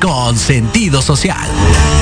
Con sentido social.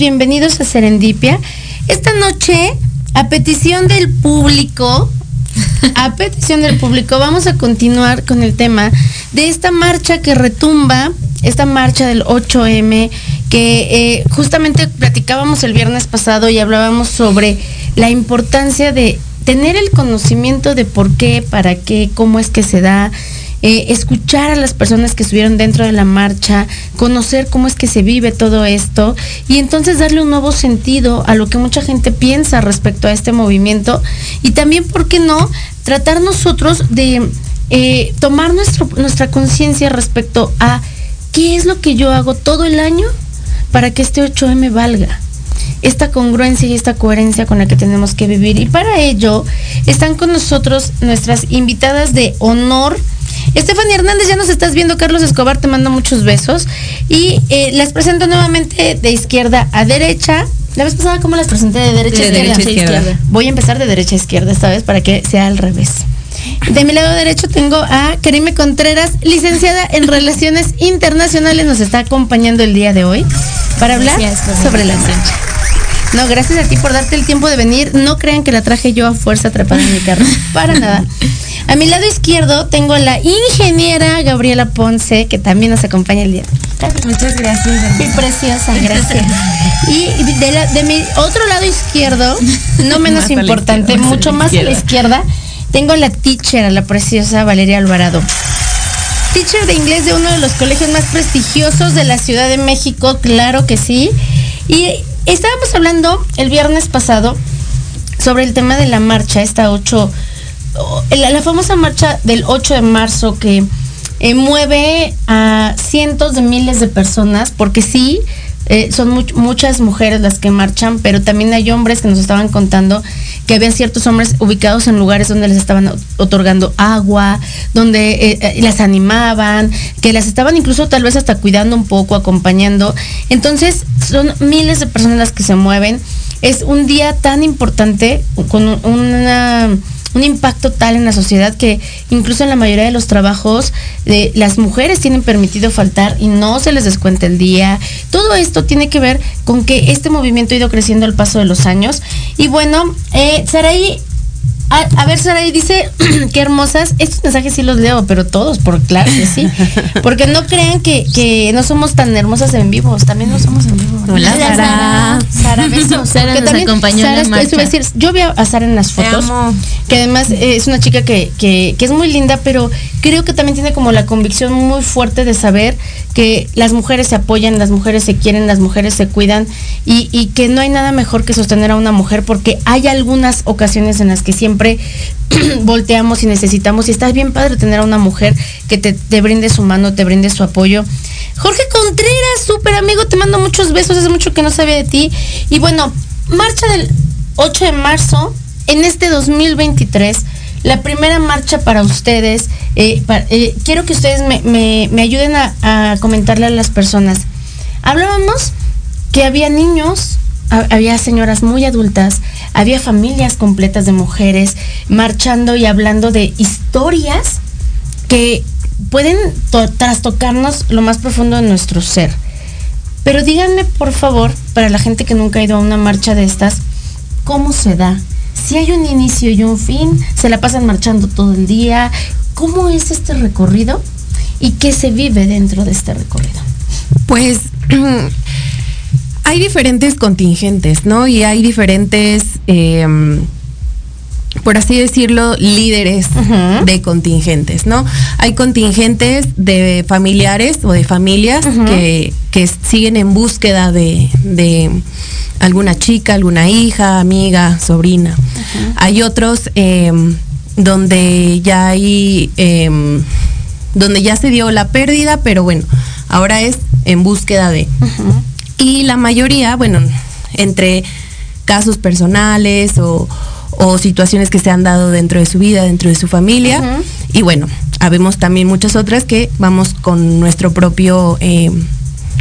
Bienvenidos a Serendipia. Esta noche, a petición del público, a petición del público, vamos a continuar con el tema de esta marcha que retumba, esta marcha del 8M, que eh, justamente platicábamos el viernes pasado y hablábamos sobre la importancia de tener el conocimiento de por qué, para qué, cómo es que se da, eh, escuchar a las personas que estuvieron dentro de la marcha, conocer cómo es que se vive todo esto y entonces darle un nuevo sentido a lo que mucha gente piensa respecto a este movimiento y también, ¿por qué no?, tratar nosotros de eh, tomar nuestro, nuestra conciencia respecto a qué es lo que yo hago todo el año para que este 8M valga esta congruencia y esta coherencia con la que tenemos que vivir. Y para ello están con nosotros nuestras invitadas de honor. Stephanie Hernández, ya nos estás viendo, Carlos Escobar, te mando muchos besos. Y eh, las presento nuevamente de izquierda a derecha. La vez pasada, ¿cómo las presenté de derecha a De izquierda? derecha a izquierda. Voy a empezar de derecha a izquierda esta vez para que sea al revés. De mi lado derecho tengo a Karime Contreras, licenciada en Relaciones Internacionales, nos está acompañando el día de hoy para hablar Gracias sobre la marcha. No, gracias a ti por darte el tiempo de venir. No crean que la traje yo a fuerza atrapada en mi carro. Para nada. A mi lado izquierdo tengo a la ingeniera Gabriela Ponce, que también nos acompaña el día. Muchas gracias. Sí, preciosa, gracias. Y de, la- de mi otro lado izquierdo, no menos Más importante, mucho más a la izquierda, tengo a la teacher, a la preciosa Valeria Alvarado. Teacher de inglés de uno de los colegios más prestigiosos de la Ciudad de México, claro que sí. Y estábamos hablando el viernes pasado sobre el tema de la marcha, esta 8, o- la, famosa marcha del 8 de marzo que eh, mueve a cientos de miles de personas, porque sí, eh, son much- muchas mujeres las que marchan, pero también hay hombres que nos estaban contando que habían ciertos hombres ubicados en lugares donde les estaban otorgando agua, donde eh, las animaban, que las estaban incluso tal vez hasta cuidando un poco, acompañando. Entonces, son miles de personas las que se mueven. Es un día tan importante, con un- una un impacto tal en la sociedad que incluso en la mayoría de los trabajos eh, las mujeres tienen permitido faltar y no se les descuenta el día. Todo esto tiene que ver con que este movimiento ha ido creciendo al paso de los años. Y bueno, eh, Saraí, a, a ver Saraí dice, qué hermosas, estos mensajes sí los leo, pero todos, por claro que sí. Porque no crean que, que no somos tan hermosas en vivo, también no somos en vivo. Hola, Sara. Sara, besos. Sara Porque nos acompañó en la Sara, eso iba a marcha. decir, yo vi a Sara en las fotos que además eh, es una chica que, que, que es muy linda, pero creo que también tiene como la convicción muy fuerte de saber que las mujeres se apoyan, las mujeres se quieren, las mujeres se cuidan y, y que no hay nada mejor que sostener a una mujer porque hay algunas ocasiones en las que siempre volteamos y necesitamos y está bien padre tener a una mujer que te, brinde su mano, te brinde su apoyo. Jorge Contreras, súper amigo, te mando muchos besos, hace mucho que no sabía de ti. Y bueno, marcha del 8 de marzo, en este 2023, la primera marcha para ustedes. eh, eh, quiero que ustedes me, ayuden a, comentarle a las personas. Hablábamos que había niños, ha- había señoras muy adultas, había familias completas de mujeres marchando y hablando de historias que pueden to- trastocarnos lo más profundo de nuestro ser. Pero díganme, por favor, para la gente que nunca ha ido a una marcha de estas, ¿cómo se da? Si hay un inicio y un fin, se la pasan marchando todo el día. ¿Cómo es este recorrido? ¿Y qué se vive dentro de este recorrido? Pues hay diferentes contingentes, ¿no? Y hay diferentes, eh, por así decirlo, líderes de contingentes, ¿no? Hay contingentes de familiares o de familias que, que siguen en búsqueda de, de alguna chica, alguna hija, amiga, sobrina. Hay otros em, donde ya hay, em, donde ya se dio la pérdida, pero bueno, ahora es en búsqueda de. Y la mayoría, bueno, entre casos personales o, o situaciones que se han dado dentro de su vida, dentro de su familia. Y bueno, habemos también muchas otras que vamos con nuestro propio eh,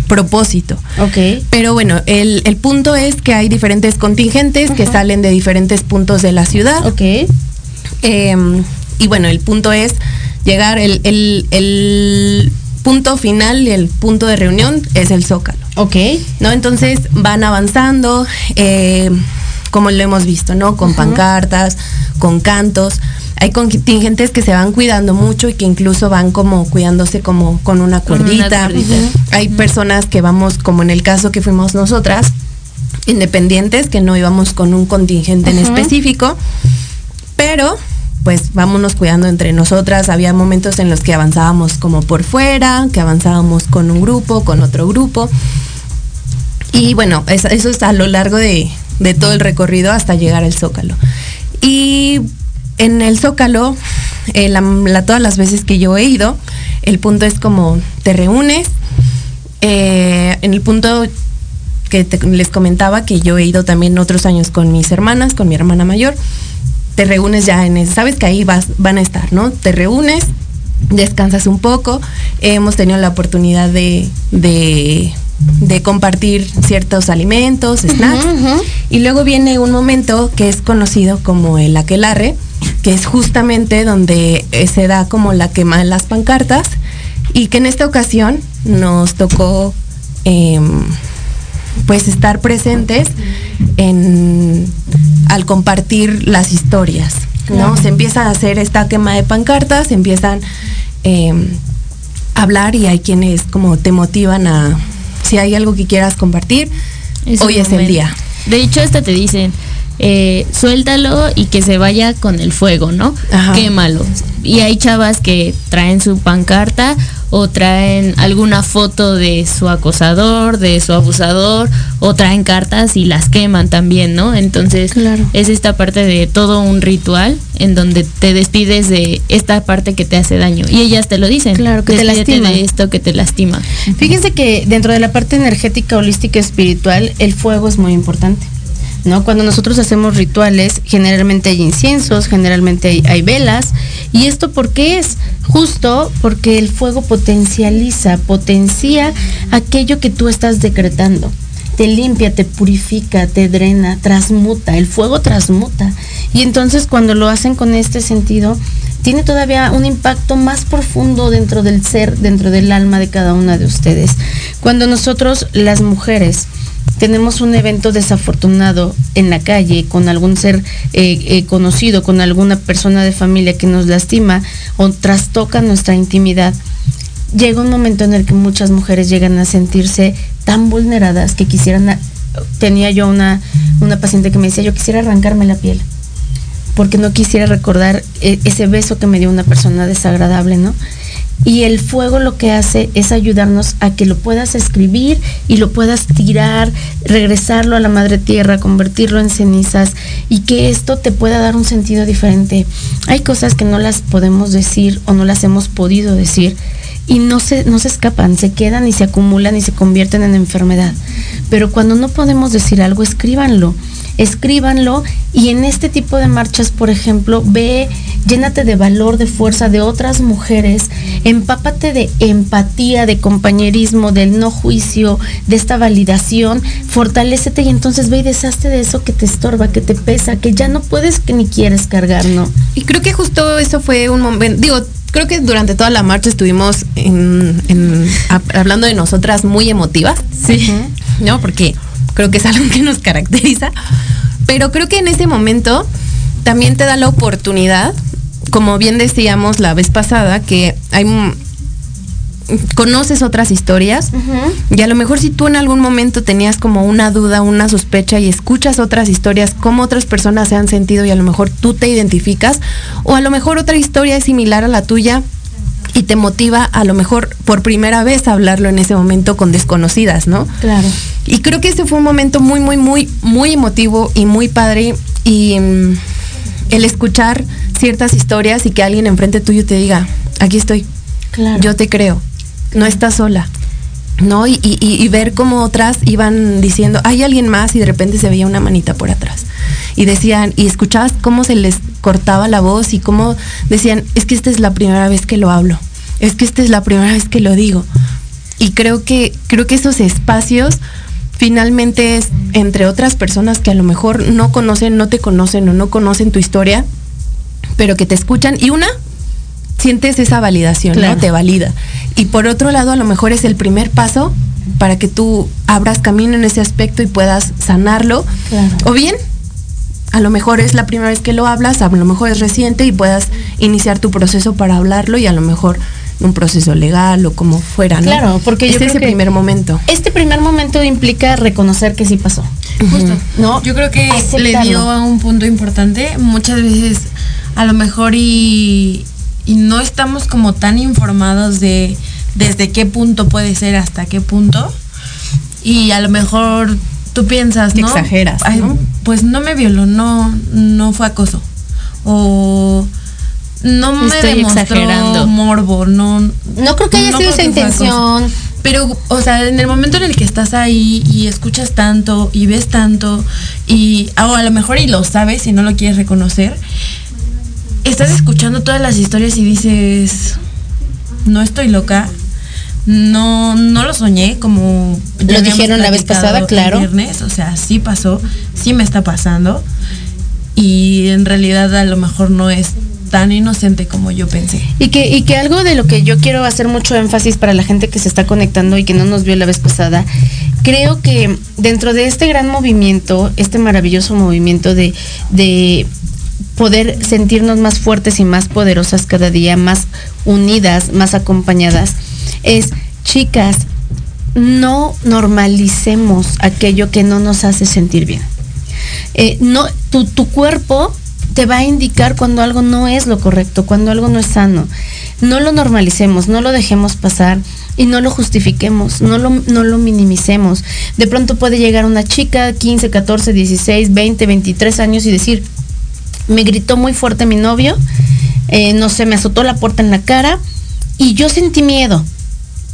propósito. Ok. Pero bueno, el, el punto es que hay diferentes contingentes que salen de diferentes puntos de la ciudad. Ok. Eh, y bueno, el punto es llegar, el, el- el punto final y el punto de reunión es el zócalo. Ok. ¿no? Entonces van avanzando, eh, como lo hemos visto, ¿no? Con pancartas, con cantos. Hay contingentes que se van cuidando mucho y que incluso van como cuidándose como con una Con una cuerdita. Hay personas que vamos, como en el caso que fuimos nosotras, independientes, que no íbamos con un contingente en específico, pero pues vámonos cuidando entre nosotras. Había momentos en los que avanzábamos como por fuera, que avanzábamos con un grupo, con otro grupo. Y bueno, es- eso es a lo largo de, todo el recorrido hasta llegar al Zócalo. Y en el Zócalo, eh, todas las veces que yo he ido, el punto es como te reúnes. eh, en el punto que les comentaba que yo he ido también otros años con mis hermanas, con mi hermana mayor, te reúnes ya en ese, sabes que ahí vas, van a estar, ¿no? Te reúnes, descansas un poco, hemos tenido la oportunidad de, de, de compartir ciertos alimentos, snacks, y luego viene un momento que es conocido como el aquelarre, que es justamente donde eh, se da como la quema de las pancartas, y que en esta ocasión nos tocó em, pues estar presentes en al compartir las historias, ¿no? Se empieza a hacer esta quema de pancartas, se empiezan em, a hablar y hay quienes como te motivan a si hay algo que quieras compartir, Es hoy es el día. De hecho, hasta te dicen, eh, suéltalo y que se vaya con el fuego, ¿no? Ajá. Quémalo. Y hay chavas que traen su pancarta o traen alguna foto de su acosador, de su abusador, o traen cartas y las queman también, ¿no? Entonces, Claro. es esta parte de todo un ritual en donde te despides de esta parte que te hace daño. Y ellas te lo dicen. Claro, que te lastima. de esto que te lastima. Fíjense que dentro de la parte energética, holística, espiritual, el fuego es muy importante. ¿No? Cuando nosotros hacemos rituales, generalmente hay inciensos, generalmente hay, hay velas. ¿Y esto por qué es? Justo porque el fuego potencializa, potencia aquello que tú estás decretando. Te limpia, te purifica, te drena, transmuta. El fuego transmuta. Y entonces cuando lo hacen con este sentido, tiene todavía un impacto más profundo dentro del ser, dentro del alma de cada una de ustedes. Cuando nosotros, las mujeres, tenemos un evento desafortunado en la calle con algún ser eh, eh, conocido, con alguna persona de familia que nos lastima o trastoca nuestra intimidad, llega un momento en el que muchas mujeres llegan a sentirse tan vulneradas que quisieran, tenía yo una, una paciente que me decía, yo quisiera arrancarme la piel porque no quisiera recordar eh, ese beso que me dio una persona desagradable, ¿no? Y el fuego lo que hace es ayudarnos a que lo puedas escribir y lo puedas tirar, regresarlo a la madre tierra, convertirlo en cenizas y que esto te pueda dar un sentido diferente. Hay cosas que no las podemos decir o no las hemos podido decir y no se, no se escapan, se quedan y se acumulan y se convierten en enfermedad. Pero cuando no podemos decir algo, escríbanlo escríbanlo y en este tipo de marchas, por ejemplo, ve, llénate de valor, de fuerza de otras mujeres, empápate de empatía, de compañerismo, del no juicio, de esta validación, fortalécete y entonces ve y deshazte de eso que te estorba, que te pesa, que ya no puedes que ni quieres cargar, ¿no? Y creo que justo eso fue un momento, digo, creo que durante toda la marcha estuvimos en- en- hab- hablando de nosotras muy emotivas. Sí. ¿No? Porque creo que es algo que nos caracteriza. Pero creo que en ese momento también te da la oportunidad, como bien decíamos la vez pasada, que hay, conoces otras historias y a lo mejor si tú en algún momento tenías como una duda, una sospecha y escuchas otras historias, cómo otras personas se han sentido y a lo mejor tú te identificas o a lo mejor otra historia es similar a la tuya y te motiva a lo mejor por primera vez a hablarlo en ese momento con desconocidas, ¿no? Claro. Y creo que ese fue un momento muy, muy, muy, muy emotivo y muy padre. Y mm, el escuchar ciertas historias y que alguien enfrente tuyo te diga, aquí estoy, Claro. yo te creo, no estás sola. ¿No? Y, y- y ver cómo otras iban diciendo, hay alguien más y de repente se veía una manita por atrás. Y decían, y escuchabas cómo se les cortaba la voz y cómo decían, es que esta es la primera vez que lo hablo, es que esta es la primera vez que lo digo. Y creo que, creo que esos espacios finalmente es entre otras personas que a lo mejor no conocen, no te conocen o no conocen tu historia, pero que te escuchan. Y una, sientes esa validación, Claro. ¿no? Te valida. Y por otro lado, a lo mejor es el primer paso para que tú abras camino en ese aspecto y puedas sanarlo. Claro. O bien, a lo mejor es la primera vez que lo hablas, a lo mejor es reciente y puedas iniciar tu proceso para hablarlo y a lo mejor un proceso legal o como fuera, ¿no? Claro, porque yo es creo ese que- primer momento. Este primer momento implica reconocer que sí pasó. Justo. ¿No? Yo creo que Aceptarlo. le dio a un punto importante. Muchas veces, a lo mejor, y, y no estamos como tan informados de desde qué punto puede ser hasta qué punto. Y a lo mejor tú piensas, Que ¿no? exageras, Ay, ¿no? Pues no me violó, no, no fue acoso. O no me Estoy demostró exagerando. morbo, no. No creo que haya sido esa intención. Pero, o sea, en el momento en el que estás ahí y escuchas tanto y ves tanto y o a lo mejor y lo sabes y no lo quieres reconocer, estás escuchando todas las historias y dices, no estoy loca, no, no lo soñé como ya Lo dijeron la vez pasada, el claro. viernes, o sea, sí pasó, sí me está pasando y en realidad a lo mejor no es tan inocente como yo pensé. Y que, y que algo de lo que yo quiero hacer mucho énfasis para la gente que se está conectando y que no nos vio la vez pasada, creo que dentro de este gran movimiento, este maravilloso movimiento de, de poder sentirnos más fuertes y más poderosas cada día, más unidas, más acompañadas, es, chicas, no normalicemos aquello que no nos hace sentir bien. Eh, no, tu, tu cuerpo te va a indicar cuando algo no es lo correcto, cuando algo no es sano. No lo normalicemos, no lo dejemos pasar y no lo justifiquemos, no lo, no lo minimicemos. De pronto puede llegar una chica, 15, 14, 16, 20, 23 años y decir, me gritó muy fuerte mi novio, eh, no sé, me azotó la puerta en la cara y yo sentí miedo.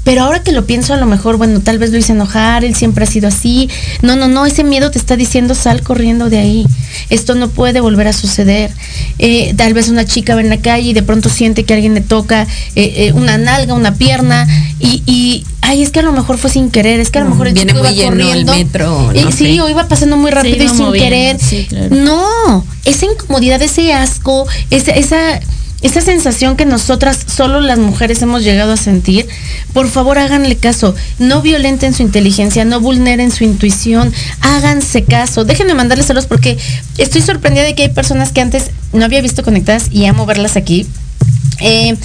Pero ahora que lo pienso, a lo mejor, bueno, tal vez lo hice enojar, él siempre ha sido así. No, no, no, ese miedo te está diciendo sal corriendo de ahí. Esto no puede volver a suceder. Eh, tal vez una chica va en la calle y de pronto siente que alguien le toca eh, eh, una nalga, una pierna y, y, ay, es que a lo mejor fue sin querer, es que a lo mejor el Viene chico muy iba lleno el corriendo. metro, no sí, o iba pasando muy rápido y sin moviendo, querer. sí, claro. No, esa incomodidad, ese asco, esa, esa, esa sensación que nosotras, solo las mujeres hemos llegado a sentir, por favor háganle caso. No violenten su inteligencia, no vulneren su intuición, háganse caso. Déjenme mandarles saludos porque estoy sorprendida de que hay personas que antes no había visto conectadas y amo verlas aquí. Eh,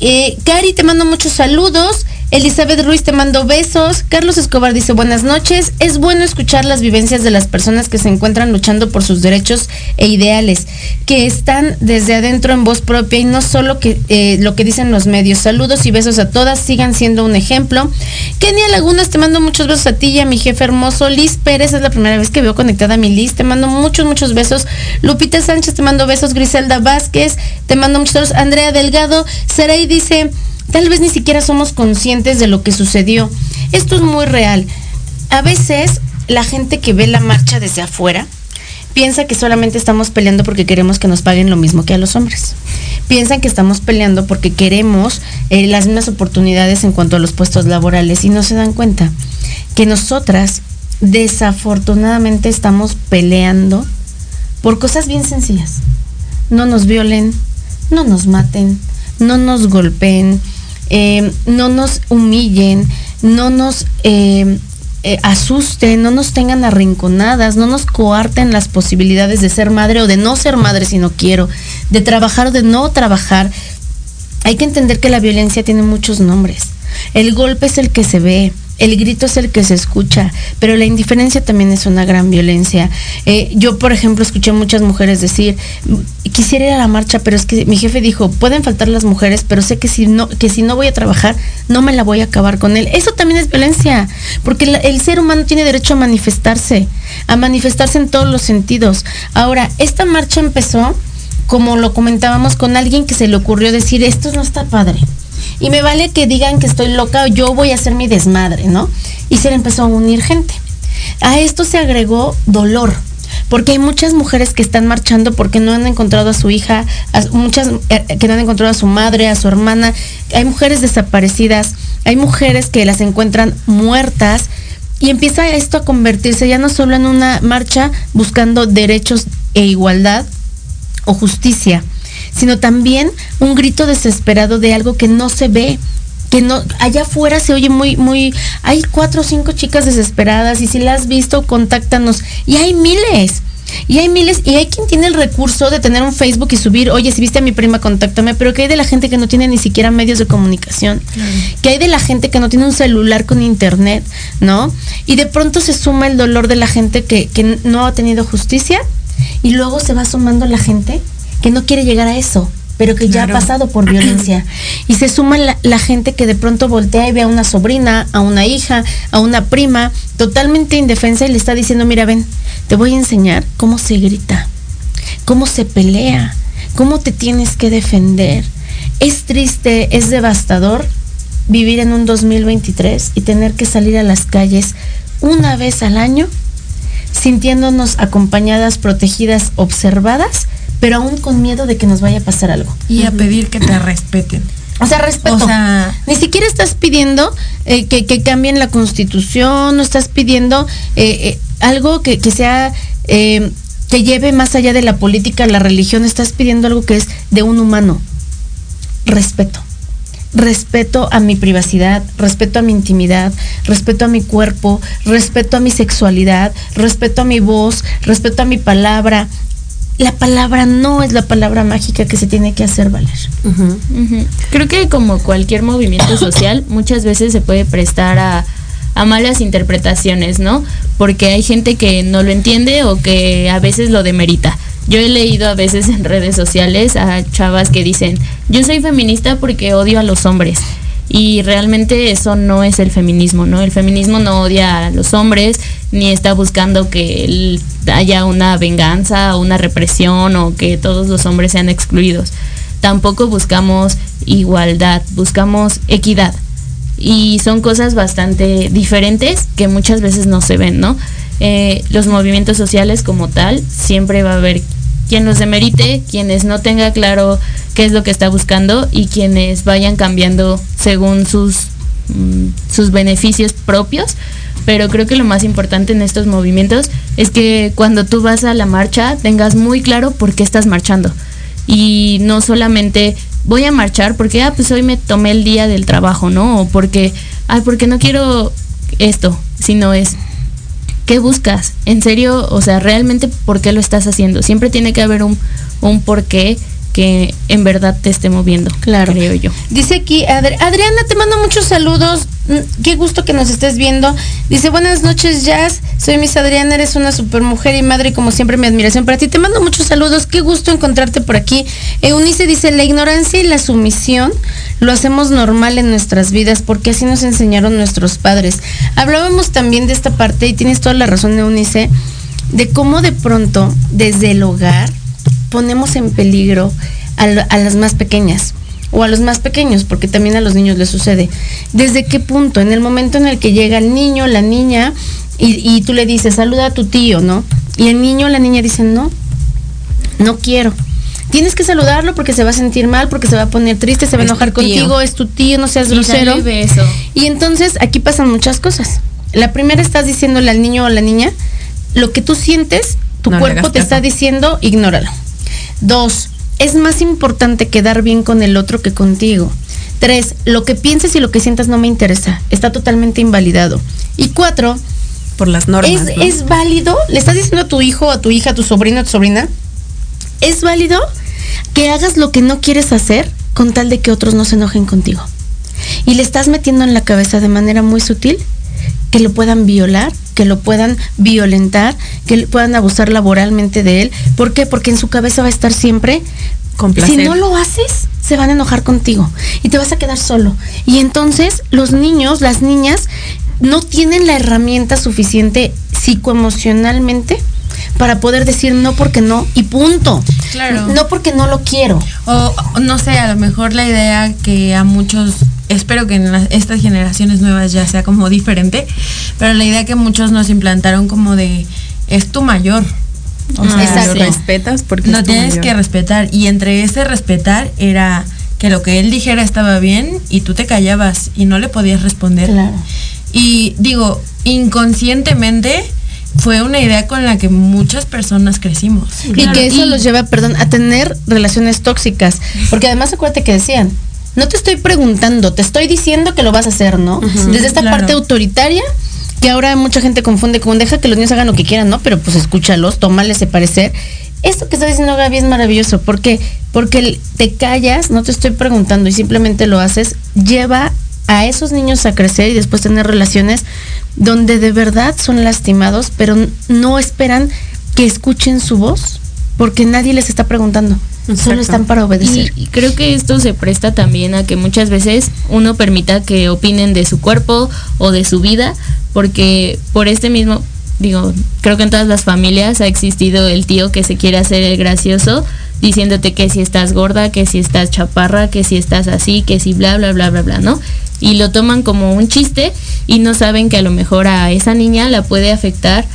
eh, Cari, te mando muchos saludos. Elizabeth Ruiz te mando besos. Carlos Escobar dice buenas noches. Es bueno escuchar las vivencias de las personas que se encuentran luchando por sus derechos e ideales, que están desde adentro en voz propia y no solo que eh, lo que dicen los medios. Saludos y besos a todas. Sigan siendo un ejemplo. Kenia Lagunas, te mando muchos besos a ti y a mi jefe hermoso. Liz Pérez, es la primera vez que veo conectada a mi Liz. Te mando muchos, muchos besos. Lupita Sánchez, te mando besos. Griselda Vázquez, te mando muchos besos. Andrea Delgado. Saray dice, tal vez ni siquiera somos conscientes de lo que sucedió. Esto es muy real. A veces la gente que ve la marcha desde afuera piensa que solamente estamos peleando porque queremos que nos paguen lo mismo que a los hombres. Piensan que estamos peleando porque queremos eh, las mismas oportunidades en cuanto a los puestos laborales y no se dan cuenta que nosotras desafortunadamente estamos peleando por cosas bien sencillas. No nos violen, no nos maten, no nos golpeen, eh, no nos humillen, no nos eh, eh, asusten, no nos tengan arrinconadas, no nos coarten las posibilidades de ser madre o de no ser madre si no quiero, de trabajar o de no trabajar. hay que entender que la violencia tiene muchos nombres. El golpe es el que se ve, el grito es el que se escucha, pero la indiferencia también es una gran violencia. Eh, yo, por ejemplo, escuché muchas mujeres decir, quisiera ir a la marcha, pero es que mi jefe dijo, pueden faltar las mujeres, pero sé que si no, que si no voy a trabajar, no me la voy a acabar con él. Eso también es violencia, porque el ser humano tiene derecho a manifestarse, a manifestarse en todos los sentidos. Ahora, esta marcha empezó, como lo comentábamos, con alguien que se le ocurrió decir, esto no está padre. Y me vale que digan que estoy loca yo voy a hacer mi desmadre, ¿no? Y se le empezó a unir gente. A esto se agregó dolor, porque hay muchas mujeres que están marchando porque no han encontrado a su hija, a- muchas eh, que no han encontrado a su madre, a su hermana, hay mujeres desaparecidas, hay mujeres que las encuentran muertas y empieza esto a convertirse ya no solo en una marcha buscando derechos e igualdad o justicia, sino también un grito desesperado de algo que no se ve, que no allá afuera se oye muy muy hay cuatro o cinco chicas desesperadas y si las has visto contáctanos y hay miles y hay miles y hay quien tiene el recurso de tener un Facebook y subir, oye, si viste a mi prima, contáctame, pero que hay de la gente que no tiene ni siquiera medios de comunicación, que hay de la gente que no tiene un celular con internet, ¿no? Y de pronto se suma el dolor de la gente que, que no ha tenido justicia y luego se va sumando la gente que no quiere llegar a eso, pero que ya Claro. ha pasado por violencia. Y se suma la, la gente que de pronto voltea y ve a una sobrina, a una hija, a una prima, totalmente indefensa y le está diciendo, mira, ven, te voy a enseñar cómo se grita, cómo se pelea, cómo te tienes que defender. Es triste, es devastador vivir en un 2023 y tener que salir a las calles una vez al año sintiéndonos acompañadas, protegidas, observadas, pero aún con miedo de que nos vaya a pasar algo. Y a pedir que te respeten. O sea, respeto. O sea- ni siquiera estás pidiendo eh, que, que cambien la constitución, no estás pidiendo eh, eh, algo que, que sea, que lleve más allá de la política, la religión, estás pidiendo algo que es de un humano. Respeto. Respeto a mi privacidad, respeto a mi intimidad, respeto a mi cuerpo, respeto a mi sexualidad, respeto a mi voz, respeto a mi palabra. La palabra no es la palabra mágica que se tiene que hacer valer. Creo que como cualquier movimiento social, muchas veces se puede prestar a, a malas interpretaciones, ¿no? Porque hay gente que no lo entiende o que a veces lo demerita. Yo he leído a veces en redes sociales a chavas que dicen, yo soy feminista porque odio a los hombres. Y realmente eso no es el feminismo, ¿no? El feminismo no odia a los hombres, ni está buscando que haya una venganza una represión o que todos los hombres sean excluidos. Tampoco buscamos igualdad, buscamos equidad. Y son cosas bastante diferentes que muchas veces no se ven, ¿no? Eh, los movimientos sociales como tal, siempre va a haber quien los demerite, quienes no tenga claro qué es lo que está buscando y quienes vayan cambiando según sus, mm, sus beneficios propios. Pero creo que lo más importante en estos movimientos es que cuando tú vas a la marcha tengas muy claro por qué estás marchando. Y no solamente voy a marchar porque, ah, pues hoy me tomé el día del trabajo, ¿no? O porque, ay, porque no quiero esto, sino es, ¿qué buscas? En serio, o sea, realmente, ¿por qué lo estás haciendo? Siempre tiene que haber un, un porqué que en verdad te esté moviendo, Claro. creo yo. Dice aquí, Adri- Adriana, te mando muchos saludos. Mm, Qué gusto que nos estés viendo. Dice, buenas noches, Jazz. Soy Miss Adriana, eres una super mujer y madre, y como siempre, mi admiración para ti. Te mando muchos saludos. Qué gusto encontrarte por aquí. Eunice dice, la ignorancia y la sumisión lo hacemos normal en nuestras vidas porque así nos enseñaron nuestros padres. Hablábamos también de esta parte, y tienes toda la razón, Eunice, de cómo de pronto, desde el hogar, ponemos en peligro a, las más pequeñas o a los más pequeños, porque también a los niños les sucede. ¿Desde qué punto? En el momento en el que llega el niño, la niña, y, y tú le dices, saluda a tu tío, ¿no? Y el niño la niña dicen, no, no quiero. Tienes que saludarlo porque se va a sentir mal, porque se va a poner triste, se va a enojar contigo, es tu tío, no seas Y grosero. beso. Y entonces aquí pasan muchas cosas. La primera estás diciéndole al niño o a la niña lo que tú sientes, tu No cuerpo te está diciendo, ignóralo. Dos, es más importante quedar bien con el otro que contigo. Tres, lo que pienses y lo que sientas no me interesa. Está totalmente invalidado. Y cuatro, Por las normas. es, ¿no? es válido, le estás diciendo a tu hijo, a tu hija, a tu sobrino, a tu sobrina, es válido que hagas lo que no quieres hacer con tal de que otros no se enojen contigo. Y le estás metiendo en la cabeza de manera muy sutil que lo puedan violar, que lo puedan violentar, que puedan abusar laboralmente de él. ¿Por qué? Porque en su cabeza va a estar siempre si no lo haces, se van a enojar contigo y te vas a quedar solo. Y entonces los niños, las niñas, no tienen la herramienta suficiente psicoemocionalmente para poder decir no porque no y punto. Claro. No porque no lo quiero. O no sé, a lo mejor la idea que a muchos, espero que en las- estas generaciones nuevas ya sea como diferente, pero la idea que muchos nos implantaron como de es tu mayor. O sea, Exacto. Lo respetas porque lo es tu tienes mayor. que respetar. Y entre ese respetar era que lo que él dijera estaba bien y tú te callabas y no le podías responder. Claro. Y digo, inconscientemente fue una idea con la que muchas personas crecimos. Y que eso los lleva, perdón, a tener relaciones tóxicas. Porque además acuérdate que decían, no te estoy preguntando, te estoy diciendo que lo vas a hacer, ¿no? Desde esta Claro. parte autoritaria, que ahora mucha gente confunde con deja que los niños hagan lo que quieran, ¿no? Pero pues escúchalos, tómales ese parecer. Esto que está diciendo Gaby es maravilloso. ¿Por qué? Porque te callas, no te estoy preguntando y simplemente lo haces, lleva a esos niños a crecer y después tener relaciones donde de verdad son lastimados, pero no esperan que escuchen su voz, porque nadie les está preguntando. Solo están para obedecer. Y, y creo que esto se presta también a que muchas veces uno permita que opinen de su cuerpo o de su vida, porque por este mismo, digo, creo que en todas las familias ha existido el tío que se quiere hacer el gracioso, diciéndote que si estás gorda, que si estás chaparra, que si estás así, que si bla, bla, bla, bla, bla, ¿no? Y lo toman como un chiste y no saben que a lo mejor a esa niña la puede afectar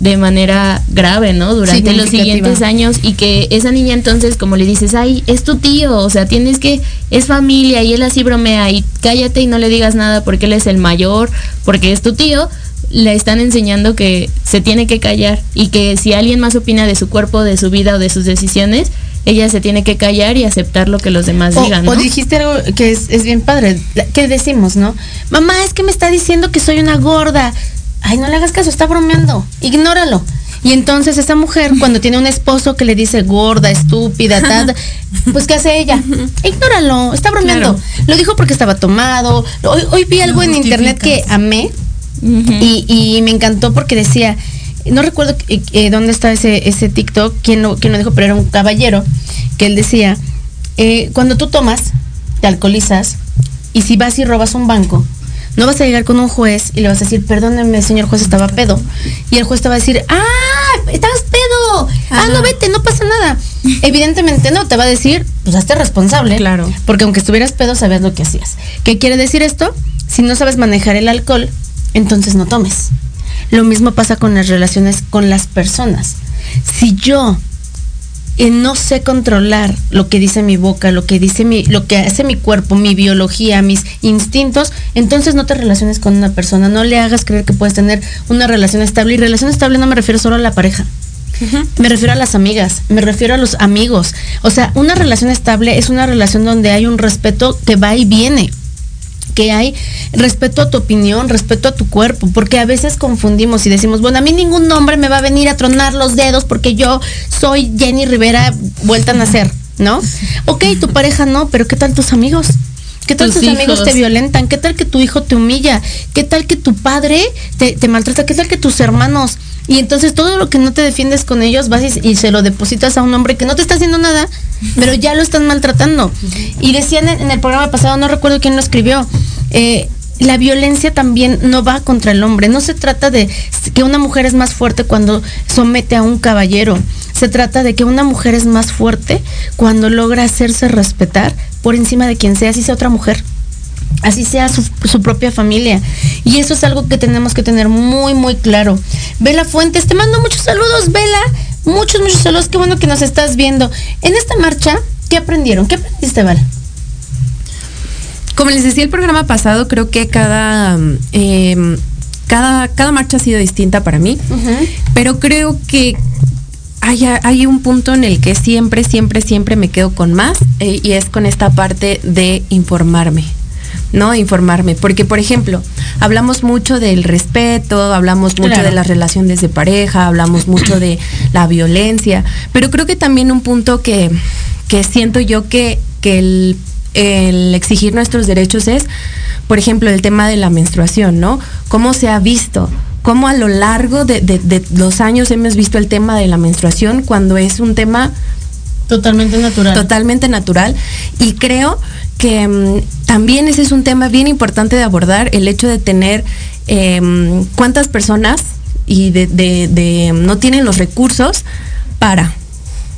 de manera grave, ¿no? Durante los siguientes años y que esa niña entonces como le dices, ay, es tu tío, o sea, tienes que, es familia y él así bromea y cállate y no le digas nada porque él es el mayor, porque es tu tío, le están enseñando que se tiene que callar y que si alguien más opina de su cuerpo, de su vida o de sus decisiones, ella se tiene que callar y aceptar lo que los demás O, digan, o ¿no? dijiste algo que es, es bien padre. ¿Qué decimos, no? Mamá, es que me está diciendo que soy una gorda. Ay, no le hagas caso, está bromeando. Ignóralo. Y entonces esa mujer, cuando tiene un esposo que le dice gorda, estúpida, tal, pues ¿qué hace ella? Ignóralo, está bromeando. Lo dijo porque estaba tomado. Hoy, hoy vi algo en internet que amé y, y me encantó porque decía, no recuerdo eh, eh, dónde está ese, ese TikTok, quién lo, quién lo dijo, pero era un caballero que él decía, eh, cuando tú tomas, te alcoholizas, y si vas y robas un banco, no vas a llegar con un juez y le vas a decir, perdóneme, señor juez, estaba pedo. Y el juez te va a decir, ah, estabas pedo, ah, no vete, no pasa nada. Evidentemente no, te va a decir, pues hazte responsable. Claro. Porque aunque estuvieras pedo, sabías lo que hacías. ¿Qué quiere decir esto? Si no sabes manejar el alcohol, entonces no tomes. Lo mismo pasa con las relaciones con las personas. Si yo eh, no sé controlar lo que dice mi boca, lo que dice mi, lo que hace mi cuerpo, mi biología, mis instintos, entonces no te relaciones con una persona, no le hagas creer que puedes tener una relación estable. Y relación estable no me refiero solo a la pareja. Me refiero a las amigas, me refiero a los amigos. O sea, una relación estable es una relación donde hay un respeto que va y viene que hay respeto a tu opinión, respeto a tu cuerpo, porque a veces confundimos y decimos, bueno, a mí ningún hombre me va a venir a tronar los dedos porque yo soy Jenny Rivera vuelta a nacer, ¿no? Ok, tu pareja no, pero ¿qué tal tus amigos? ¿Qué tal Tus tus amigos te violentan? ¿Qué tal que tu hijo te humilla? ¿Qué tal que tu padre te, te maltrata? ¿Qué tal que tus hermanos? Y entonces todo lo que no te defiendes con ellos vas y, se lo depositas a un hombre que no te está haciendo nada, pero ya lo están maltratando. Y decían en, el programa pasado, no recuerdo quién lo escribió, eh, la violencia también no va contra el hombre. No se trata de que una mujer es más fuerte cuando somete a un caballero. Se trata de que una mujer es más fuerte cuando logra hacerse respetar por encima de quien sea, así sea otra mujer así sea su, su propia familia. Y eso es algo que tenemos que tener muy, muy claro. Vela Fuentes, te mando muchos saludos, Vela. Muchos, muchos saludos. Qué bueno que nos estás viendo. En esta marcha, ¿qué aprendieron? ¿Qué aprendiste, Val? Como les decía el programa pasado, creo que cada, mm, eh, cada, cada marcha ha sido distinta para mí, pero creo que hay, hay un punto en el que siempre, siempre, siempre me quedo con más eh, y es con esta parte de informarme. ¿No? Informarme. Porque, por ejemplo, hablamos mucho del respeto, hablamos mucho Claro. de las relaciones de pareja, hablamos mucho de la violencia, pero creo que también un punto que, que siento yo que, que el el exigir nuestros derechos es, por ejemplo, el tema de la menstruación, ¿no? ¿Cómo se ha visto? ¿Cómo a lo largo de, de- de los años hemos visto el tema de la menstruación cuando es un tema Totalmente natural. totalmente natural y creo que mm, también ese es un tema bien importante de abordar el hecho de tener em, cuántas personas y de, de- de, no tienen los recursos para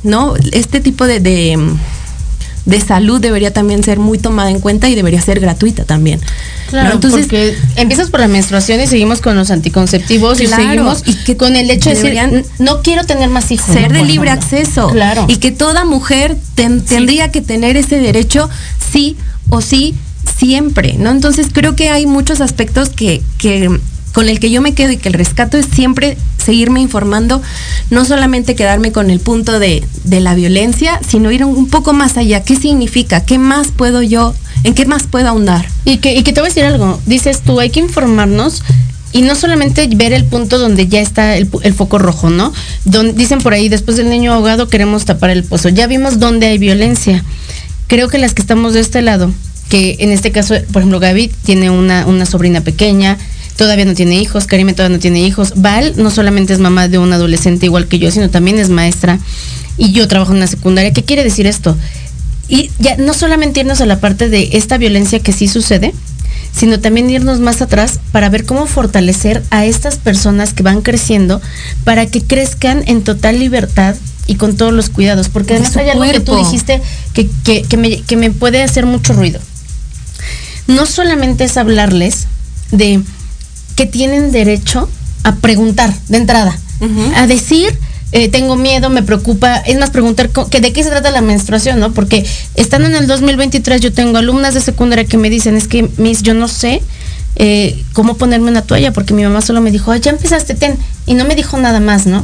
no este tipo de, de salud debería también ser muy tomada en cuenta y debería ser gratuita también Claro, ¿no? entonces porque empiezas por la menstruación y seguimos con los anticonceptivos Claro, y seguimos y que con el hecho de decir, deberían "N- no quiero tener más hijos. ser ¿no? de libre ejemplo. acceso. Claro. Y que toda mujer ten- tendría que tener ese derecho sí o sí siempre, ¿no? Entonces creo que hay muchos aspectos que, que con el que yo me quedo y que el rescato es siempre seguirme informando, no solamente quedarme con el punto de, de la violencia, sino ir un poco más allá. ¿Qué significa? ¿Qué más puedo yo, en qué más puedo ahondar? Y que, y que te voy a decir algo, dices tú, hay que informarnos y no solamente ver el punto donde ya está el, el foco rojo, ¿no? Dicen por ahí, después del niño ahogado queremos tapar el pozo. Ya vimos dónde hay violencia. Creo que las que estamos de este lado, que en este caso, por ejemplo, Gaby tiene una, una sobrina pequeña, todavía no tiene hijos, Karime todavía no tiene hijos, Val no solamente es mamá de un adolescente igual que yo, sino también es maestra y yo trabajo en una secundaria. ¿Qué quiere decir esto? Y ya no solamente irnos a la parte de esta violencia que sí sucede, sino también irnos más atrás para ver cómo fortalecer a estas personas que van creciendo para que crezcan en total libertad y con todos los cuidados. Porque De además hay algo que tú dijiste que, que, que me, que me puede hacer mucho ruido. No solamente es hablarles de que tienen derecho a preguntar de entrada, a decir, eh, tengo miedo, me preocupa, es más preguntar que de qué se trata la menstruación, ¿no? Porque estando en el 2023 yo tengo alumnas de secundaria que me dicen, es que, Miss, yo no sé eh, cómo ponerme una toalla, porque mi mamá solo me dijo, "Ay, ya empezaste, ten, y no me dijo nada más, ¿no?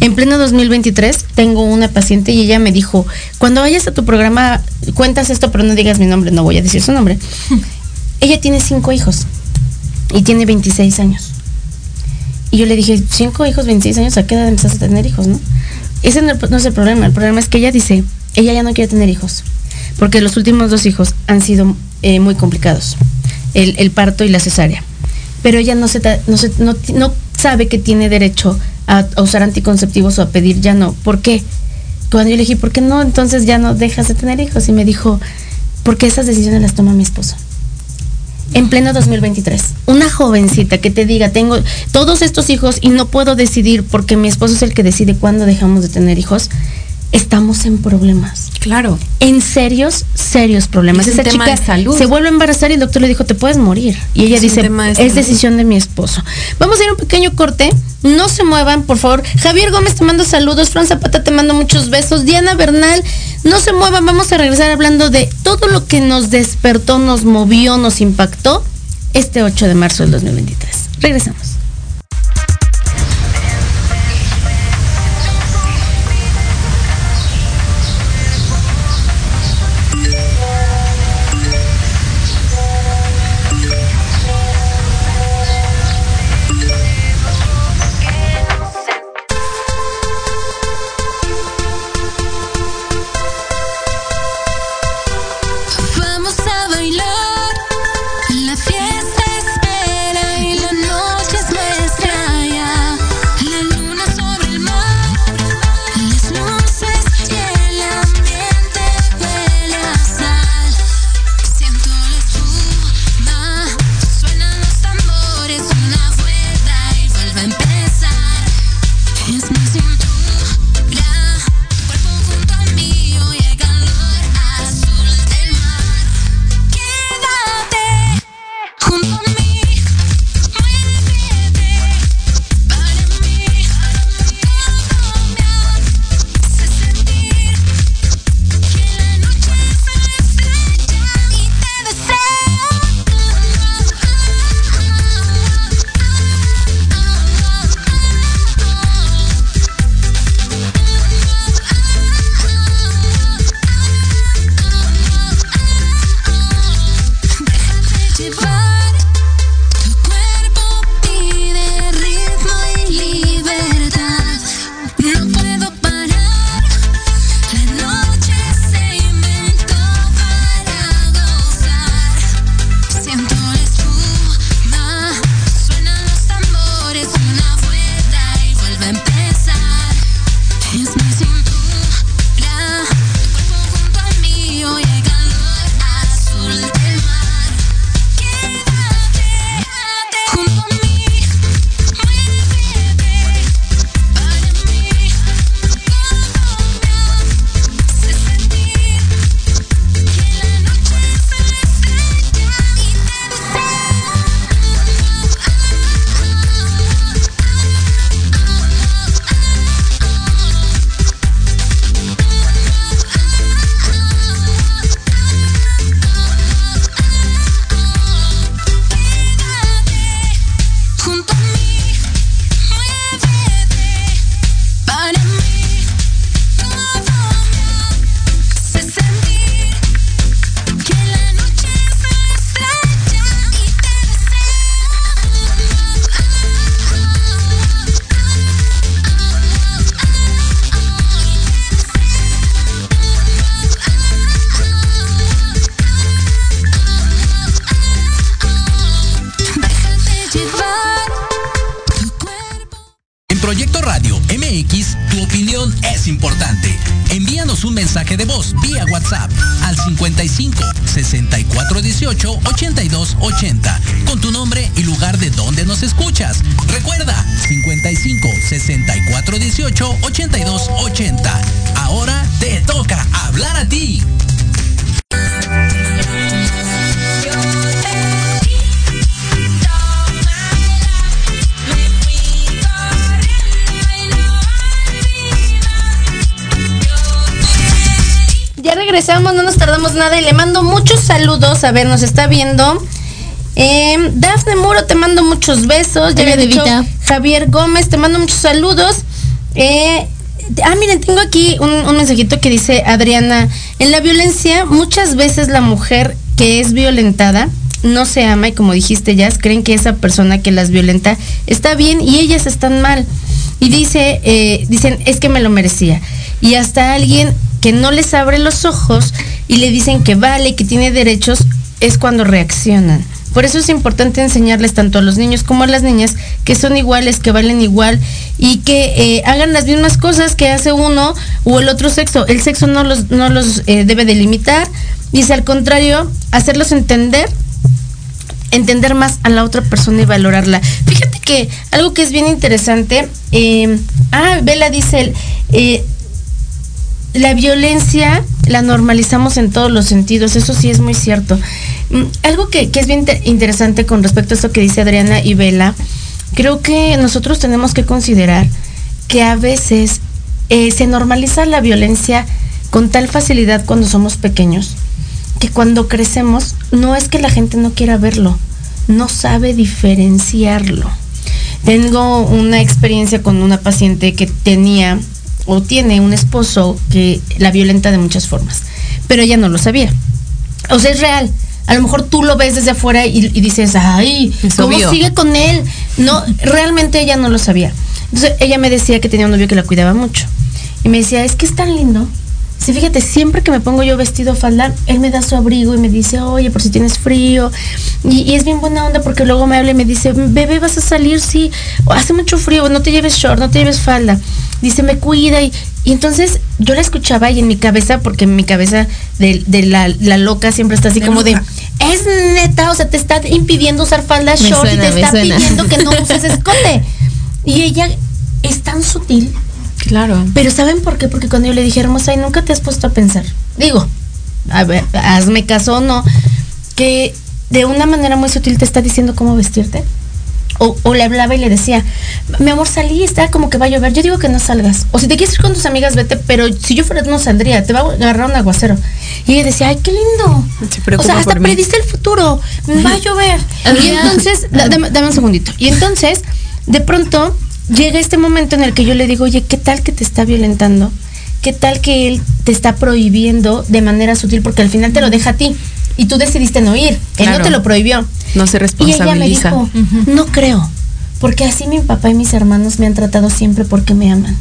En pleno 2023 tengo una paciente y ella me dijo, cuando vayas a tu programa, cuentas esto, pero no digas mi nombre, no voy a decir su nombre. ella tiene cinco hijos y tiene 26 años. Y yo le dije, cinco hijos, 26 años, ¿a qué edad empezaste a tener hijos, no? Ese no, es el problema, el problema es que ella dice, ella ya no quiere tener hijos, porque los últimos dos hijos han sido eh, muy complicados, el, parto y la cesárea. Pero ella no, se, no, sabe que tiene derecho a, a usar anticonceptivos o a pedir ya no. ¿Por qué? Cuando yo le dije, ¿por qué no? Entonces ya no dejas de tener hijos. Y me dijo, porque esas decisiones las toma mi esposo en pleno 2023. Una jovencita que te diga, tengo todos estos hijos y no puedo decidir porque mi esposo es el que decide cuándo dejamos de tener hijos, estamos en problemas. Claro. En serios, serios problemas. Es Esa tema chica de salud. se vuelve a embarazar y el doctor le dijo, te puedes morir. Y ella Es dice, de es decisión de mi esposo. Vamos a ir a un pequeño corte. No se muevan, por favor. Javier Gómez te mando saludos. Fran Zapata te mando muchos besos. Diana Bernal, no se muevan. Vamos a regresar hablando de todo lo que nos despertó, nos movió, nos impactó este 8 de marzo del 2023. Regresamos. Nada y le mando muchos saludos. A ver, nos está viendo. Eh, Dafne Muro, te mando muchos besos. Ya Hola, había dicho. Javier Gómez, te mando muchos saludos. Eh, ah, miren, tengo aquí un, un mensajito que dice Adriana. En la violencia, muchas veces la mujer que es violentada no se ama y como dijiste ya, creen que esa persona que las violenta está bien y ellas están mal. Y dice, eh, dicen, es que me lo merecía. Y hasta alguien que no les abre los ojos y le dicen que vale, que tiene derechos, es cuando reaccionan. Por eso es importante enseñarles tanto a los niños como a las niñas que son iguales, que valen igual y que eh, hagan las mismas cosas que hace uno o el otro sexo. El sexo no los, no los eh, debe delimitar, dice al contrario, hacerlos entender entender más a la otra persona y valorarla. Fíjate que algo que es bien interesante, eh, ah, Vela dice, la violencia la normalizamos en todos los sentidos, eso sí es muy cierto. Mm, Algo que, que es bien inter- interesante con respecto a esto que dice Adriana y Vela, creo que nosotros tenemos que considerar que a veces eh, se normaliza la violencia con tal facilidad cuando somos pequeños, que cuando crecemos no es que la gente no quiera verlo, no sabe diferenciarlo. Tengo una experiencia con una paciente que tenía o tiene un esposo que la violenta de muchas formas, pero ella no lo sabía. O sea, es real. A lo mejor tú lo ves desde afuera y, y dices, ay, ¿cómo sigue con él? No, realmente ella no lo sabía. Entonces ella me decía que tenía un novio que la cuidaba mucho. Y me decía, es que es tan lindo. Sí, fíjate, siempre que me pongo yo vestido falda, él me da su abrigo y me dice, oye, por si tienes frío. Y, y es bien buena onda porque luego me habla y me dice, bebé, vas a salir, sí, hace mucho frío, no te lleves short, no te lleves falda. Dice, me cuida. Y, y entonces yo la escuchaba y en mi cabeza, porque en mi cabeza de, de la, la loca siempre está así De como de, es neta, o sea, te está impidiendo usar falda Me short suena, y te está suena. pidiendo que no uses escote. Y ella es tan sutil Claro. pero ¿saben por qué? Porque cuando yo le dije, hermosa, y nunca te has puesto a pensar. Digo, a ver, hazme caso o no, que de una manera muy sutil te está diciendo cómo vestirte. O, o le hablaba y le decía, mi amor, salí, está como que va a llover. Yo digo que no salgas. O si te quieres ir con tus amigas, vete, pero si yo fuera, no saldría, te va a agarrar un aguacero. Y ella decía, ay, qué lindo. Se o sea, hasta por mí. prediste el futuro. Va a llover. y Había- entonces, da- dame, dame un segundito. Y entonces, de pronto, llega este momento en el que yo le digo, oye, ¿qué tal que te está violentando? ¿Qué tal que él te está prohibiendo de manera sutil? Porque al final te lo deja a ti. Y tú decidiste no ir. Él no te lo prohibió. No se Y ella me responsabiliza. dijo, no creo, porque así mi papá y mis hermanos me han tratado siempre porque me aman.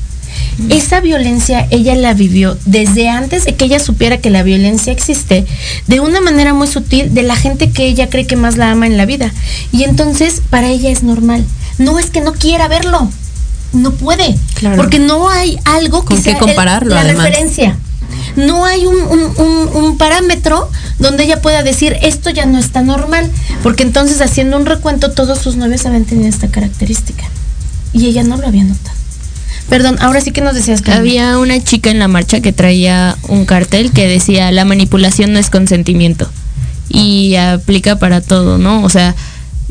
Esa violencia ella la vivió desde antes de que ella supiera que la violencia existe, de una manera muy sutil de la gente que ella cree que más la ama en la vida. Y entonces para ella es normal. No es que no quiera verlo, no puede, Claro. porque no hay algo que Con qué sea el- compararlo, la además. referencia. No hay un, un- un- un parámetro donde ella pueda decir esto ya no está normal, porque entonces haciendo un recuento todos sus novios habían tenido esta característica y ella no lo había notado. Perdón, ahora sí que nos decías que Había una chica en la marcha que traía un cartel que decía la manipulación no es consentimiento y aplica para todo, ¿no? O sea,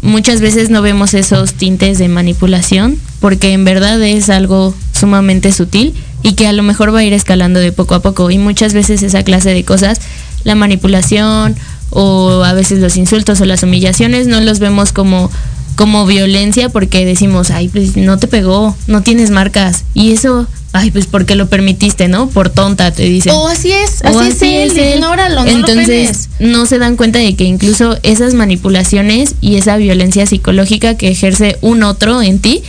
muchas veces no vemos esos tintes de manipulación porque en verdad es algo sumamente sutil y que a lo mejor va a ir escalando de poco a poco y muchas veces esa clase de cosas, la manipulación o a veces los insultos o las humillaciones no los vemos como como violencia porque decimos, ay, pues no te pegó, no tienes marcas. Y eso, ay, pues porque lo permitiste, ¿no? Por tonta, te dicen. O así es, así, es él, él. ignóralo, no Entonces, no se dan cuenta de que incluso esas manipulaciones y esa violencia psicológica que ejerce un otro en ti,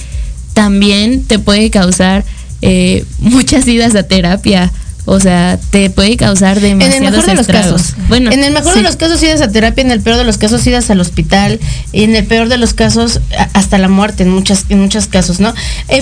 también te puede causar eh, muchas idas a terapia O sea, te puede causar En demasiados el mejor de los estragos. casos. Bueno, en el mejor sí. de los casos idas a terapia, en el peor de los casos idas al hospital, y en el peor de los casos hasta la muerte en muchas en muchos casos, ¿no?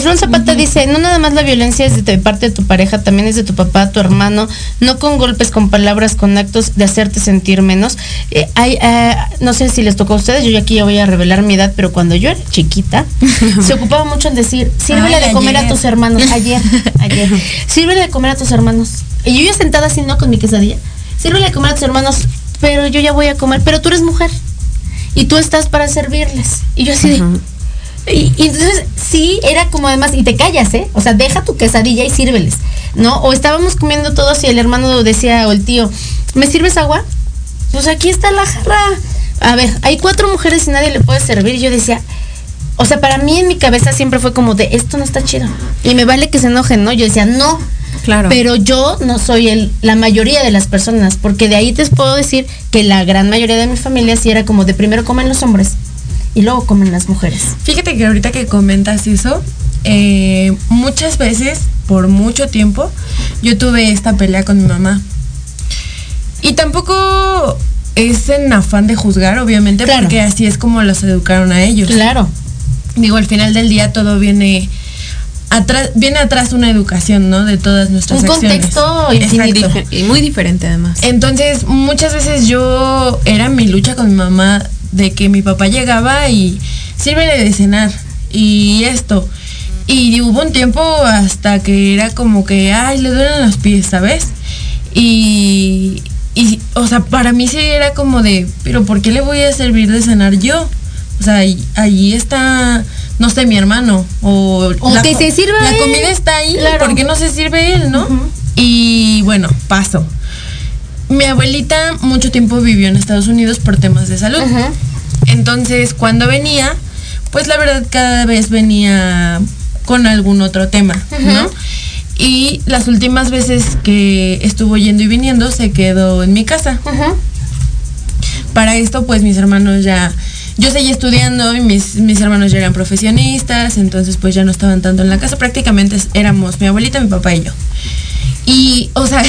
Fran Zapata dice, no nada más la violencia es de parte de tu pareja, también es de tu papá, tu hermano, no con golpes, con palabras, con actos de hacerte sentir menos. Eh, hay, eh, no sé si les tocó a ustedes, yo aquí ya voy a revelar mi edad, pero cuando yo era chiquita, se ocupaba mucho en decir, sírvele Ay, de comer a tus hermanos, ayer, ayer, sírvele de comer a tus hermanos. Y yo ya sentada así, ¿no? Con mi quesadilla, sírvele de comer a tus hermanos, pero yo ya voy a comer, pero tú eres mujer y tú estás para servirles. Y yo así de... Y, y entonces sí, era como además, y te callas, ¿eh? O sea, deja tu quesadilla y sírveles, ¿no? O estábamos comiendo todos y el hermano decía, o el tío, ¿me sirves agua? Pues aquí está la jarra. A ver, hay cuatro mujeres y nadie le puede servir. Y yo decía, o sea, para mí en mi cabeza siempre fue como de, esto no está chido. Y me vale que se enojen, ¿no? Yo decía, no. Claro. Pero yo no soy el, la mayoría de las personas, porque de ahí te puedo decir que la gran mayoría de mi familia sí era como de primero comen los hombres y luego comen las mujeres. Fíjate que ahorita que comentas eso, eh, muchas veces, por mucho tiempo, yo tuve esta pelea con mi mamá. Y tampoco es en afán de juzgar, obviamente, Claro. porque así es como los educaron a ellos. Claro. Digo, al final del día todo viene atrás, viene atrás una educación, ¿no? De todas nuestras Un acciones. contexto Y, muy diferente además. Entonces, muchas veces yo era mi lucha con mi mamá de que mi papá llegaba y sírvele de cenar y esto. Y hubo un tiempo hasta que era como que, ay, le duelen los pies, ¿sabes? Y, y, o sea, para mí sí era como de, pero ¿por qué le voy a servir de cenar yo? O sea, ahí, ahí está, no sé, mi hermano. O, O que se sirva La él. comida está ahí, Claro. ¿por qué no se sirve él, no? Y bueno, paso. Mi abuelita mucho tiempo vivió en Estados Unidos por temas de salud. Entonces, cuando venía, pues la verdad cada vez venía con algún otro tema, ¿no? Y las últimas veces que estuvo yendo y viniendo se quedó en mi casa. Para esto, pues mis hermanos ya, yo seguía estudiando y mis, mis hermanos ya eran profesionistas, entonces pues ya no estaban tanto en la casa, prácticamente éramos mi abuelita, mi papá y yo. Y, o sea,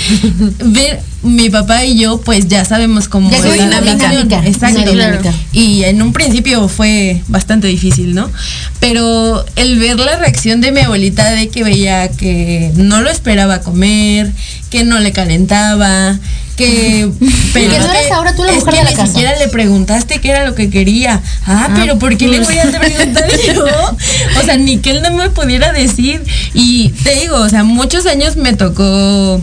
ver mi papá y yo, pues ya sabemos cómo Ya es la dinámica, Exacto. dinámica. Y en un principio fue bastante difícil, ¿no? Pero el ver la reacción de mi abuelita de que veía que no lo esperaba comer, que no le calentaba, que... Que no eres ahora tú la es mujer que de la ni casa. siquiera le preguntaste qué era lo que quería. Ah, pero ¿por qué le voy a preguntar yo? O sea, ni que él no me pudiera decir. Y te digo, o sea, muchos años me tocó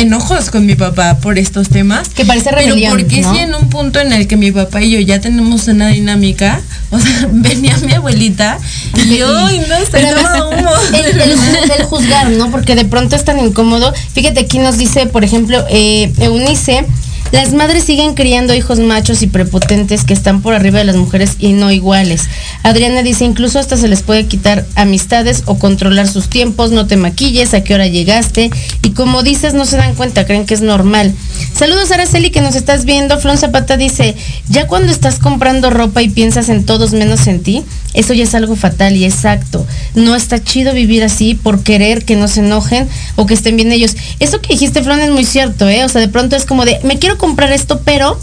enojos con mi papá por estos temas. Que parece Pero rebelión, porque ¿no? si en un punto en el que mi papá y yo ya tenemos una dinámica, o sea, venía mi abuelita y yo y no se Pero humo. el, el- el juzgar, ¿no? Porque de pronto es tan incómodo. Fíjate, aquí nos dice, por ejemplo, eh, Eunice, las madres siguen criando hijos machos y prepotentes que están por arriba de las mujeres y no iguales. Adriana dice, incluso hasta se les puede quitar amistades o controlar sus tiempos, no te maquilles, a qué hora llegaste. Y como dices, no se dan cuenta, creen que es normal. Saludos, Araceli, que nos estás viendo. Flon Zapata dice, ya cuando estás comprando ropa y piensas en todos menos en ti, eso ya es algo fatal y exacto. No está chido vivir así por querer que no se enojen o que estén bien ellos. Eso que dijiste, Flon, es muy cierto, ¿eh? O sea, de pronto es como de, me quiero comprar esto, pero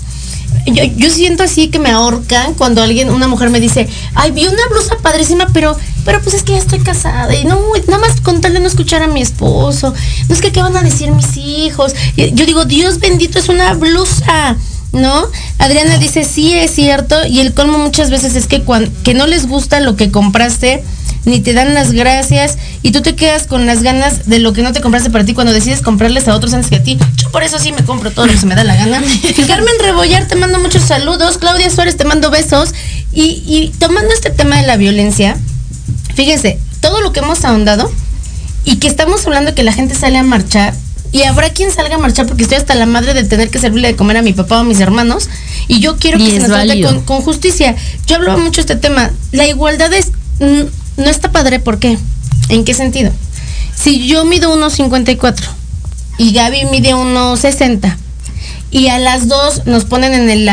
yo, yo siento así que me ahorcan cuando alguien, una mujer me dice, ay, vi una blusa padrísima, pero, pero pues es que ya estoy casada y no, nada más con tal de no escuchar a mi esposo, no es que qué van a decir mis hijos. Yo digo, Dios bendito, es una blusa. ¿No? Adriana dice, sí, es cierto, y el colmo muchas veces es que, cuan- que no les gusta lo que compraste, ni te dan las gracias, y tú te quedas con las ganas de lo que no te compraste para ti cuando decides comprarles a otros antes que a ti. Yo por eso sí me compro todo lo que se me da la gana. Carmen Rebollar, te mando muchos saludos. Claudia Suárez, te mando besos. Y, y tomando este tema de la violencia, fíjense, todo lo que hemos ahondado y que estamos hablando de que la gente sale a marchar y habrá quien salga a marchar porque estoy hasta la madre de tener que servirle de comer a mi papá o a mis hermanos y yo quiero Y que se nos trate con, con justicia. Yo hablaba mucho de este tema. La igualdad es mm, no está padre, ¿por qué? ¿En qué sentido? Si yo mido 1.54 y Gaby mide 1.60 y a las dos nos ponen en,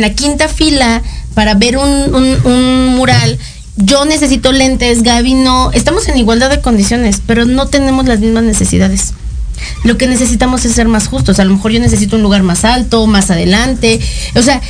la quinta fila para ver un, un- un mural. Yo necesito lentes, Gaby no. Estamos en igualdad de condiciones, pero no tenemos las mismas necesidades. Lo que necesitamos es ser más justos. A lo mejor yo necesito un lugar más alto, más adelante. O sea,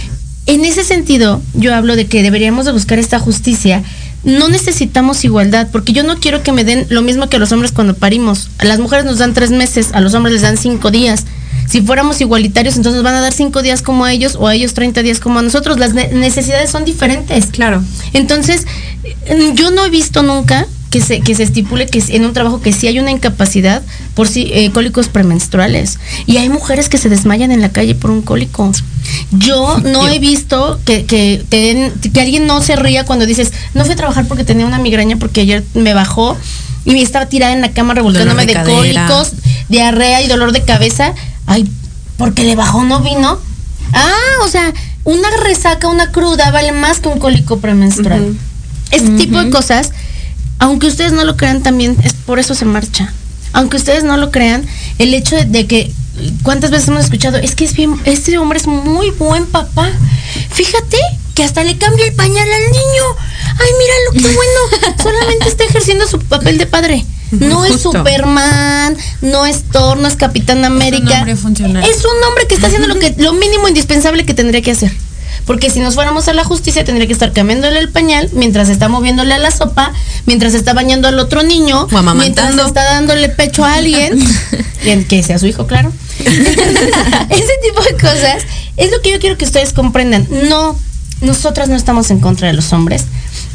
en ese sentido, yo hablo de que deberíamos de buscar esta justicia. No necesitamos igualdad, porque yo no quiero que me den lo mismo que a los hombres cuando parimos. A las mujeres nos dan tres meses, a los hombres les dan cinco días. Si fuéramos igualitarios, entonces nos van a dar cinco días como a ellos o a ellos 30 días como a nosotros. Las ne- necesidades son diferentes. Claro. Entonces, yo no he visto nunca que se, que se estipule que en un trabajo que sí hay una incapacidad por sí, eh, cólicos premenstruales. Y hay mujeres que se desmayan en la calle por un cólico. Yo no he visto que, que, te den- que alguien no se ría cuando dices, no fui a trabajar porque tenía una migraña porque ayer me bajó y estaba tirada en la cama revolcándome de, cólicos, diarrea y dolor de cabeza. Ay, porque le bajó, no vino. Ah, o sea, una resaca, una cruda vale más que un cólico premenstrual. Ujú. Este tipo de cosas, aunque ustedes no lo crean también, es por eso se marcha. Aunque ustedes no lo crean, el hecho de, que cuántas veces hemos escuchado, es que es bien, este hombre es muy buen papá. Fíjate que hasta le cambia el pañal al niño. Ay, míralo, qué bueno. Solamente está ejerciendo su papel de padre. No es. Superman, no es Thor, no es Capitán América. hombre funcional. Es un hombre que está haciendo lo que lo mínimo indispensable que tendría que hacer. Porque si nos fuéramos a la justicia, tendría que estar cambiándole el pañal mientras está moviéndole a la sopa, mientras está bañando al otro niño, mientras está dándole pecho a alguien, que sea su hijo, claro. Ese tipo de cosas es lo que yo quiero que ustedes comprendan. No, nosotras no estamos en contra de los hombres.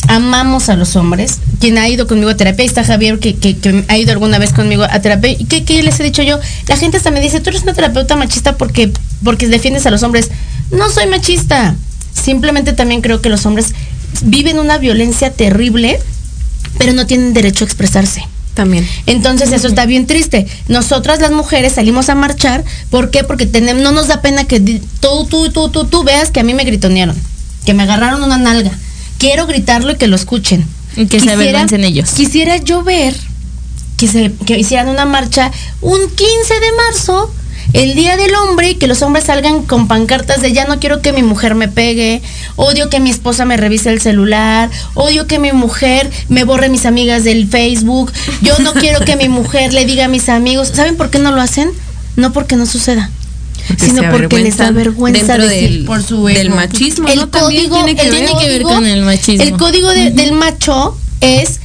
Amamos a los hombres. Quien ha ido conmigo a terapia, ahí está Javier, que, que- que ha ido alguna vez conmigo a terapia. ¿Y qué, qué les he dicho yo? La gente hasta me dice, tú eres una terapeuta machista porque, porque defiendes a los hombres. No soy machista. Simplemente también creo que los hombres viven una violencia terrible, pero no tienen derecho a expresarse. También. Entonces eso está bien triste. Nosotras las mujeres salimos a marchar, ¿por qué? Porque tenemos, no nos da pena que tú, tú, tú, tú, tú veas que a mí me gritonearon, que me agarraron una nalga. Quiero gritarlo y que lo escuchen. Y que se avergüencen ellos. Quisiera yo ver que se que hicieran una marcha un 15 de marzo, el día del hombre, y que los hombres salgan con pancartas de ya no quiero que mi mujer me pegue, odio que mi esposa me revise el celular, odio que mi mujer me borre mis amigas del Facebook, yo no quiero que mi mujer le diga a mis amigos, ¿saben por qué no lo hacen? No porque no suceda, Porque sino porque les da vergüenza decir del, por su del machismo, el ¿no? Código tiene que el ver. Tiene que ver con el machismo. El código de- del macho es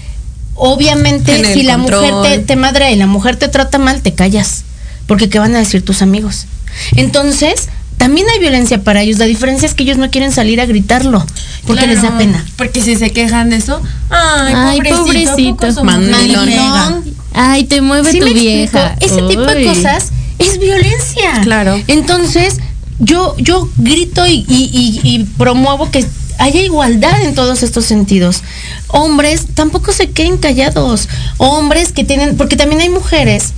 obviamente si la mujer te, te madrea y la mujer te trata mal, te callas. Porque qué van a decir tus amigos. Entonces, también hay violencia para ellos. La diferencia es que ellos no quieren salir a gritarlo porque les da pena. Porque si se quejan de eso, ay, Ay, pobrecito. pobrecito. ¿a poco su Mandilón. Ay, te mueve ¿Sí tu vieja. explico? Ese tipo de cosas es violencia. Claro. Entonces, yo, yo grito y, y- y- y promuevo que haya igualdad en todos estos sentidos. Hombres tampoco se queden callados. Hombres que tienen, porque también hay mujeres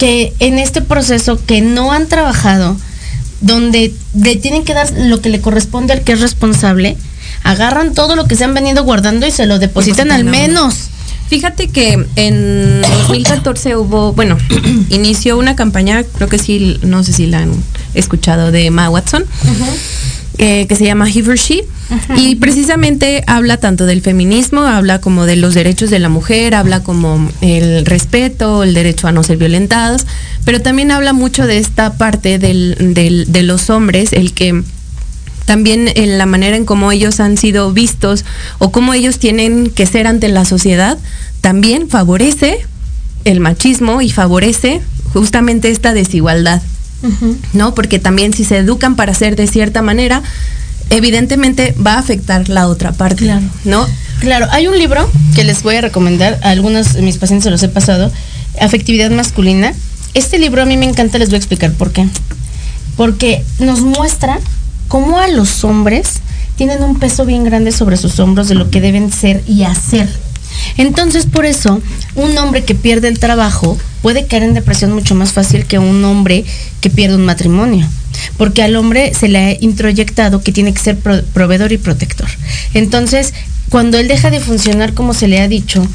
que en este proceso que no han trabajado, donde le tienen que dar lo que le corresponde al que es responsable, agarran todo lo que se han venido guardando y se lo depositan al menos. Fíjate que en 2014 hubo, bueno, inició una campaña, creo que sí, no sé si la han escuchado, de Ma Watson, eh, que se llama He for She. Y precisamente habla tanto del feminismo, habla como de los derechos de la mujer, habla como el respeto, el derecho a no ser violentados, pero también habla mucho de esta parte del, del- de los hombres, el que también en la manera en cómo ellos han sido vistos o cómo ellos tienen que ser ante la sociedad, también favorece el machismo y favorece justamente esta desigualdad, ¿no? Porque también si se educan para ser de cierta manera, evidentemente va a afectar la otra parte, Claro. ¿no? Claro, hay un libro que les voy a recomendar, a algunos de mis pacientes se los he pasado, Afectividad Masculina. Este libro a mí me encanta, les voy a explicar por qué. Porque nos muestra cómo a los hombres tienen un peso bien grande sobre sus hombros de lo que deben ser y hacer. Entonces, por eso, un hombre que pierde el trabajo puede caer en depresión mucho más fácil que un hombre que pierde un matrimonio. Porque al hombre se le ha introyectado que tiene que ser pro- proveedor y protector. Entonces, cuando él deja de funcionar como se le ha dicho,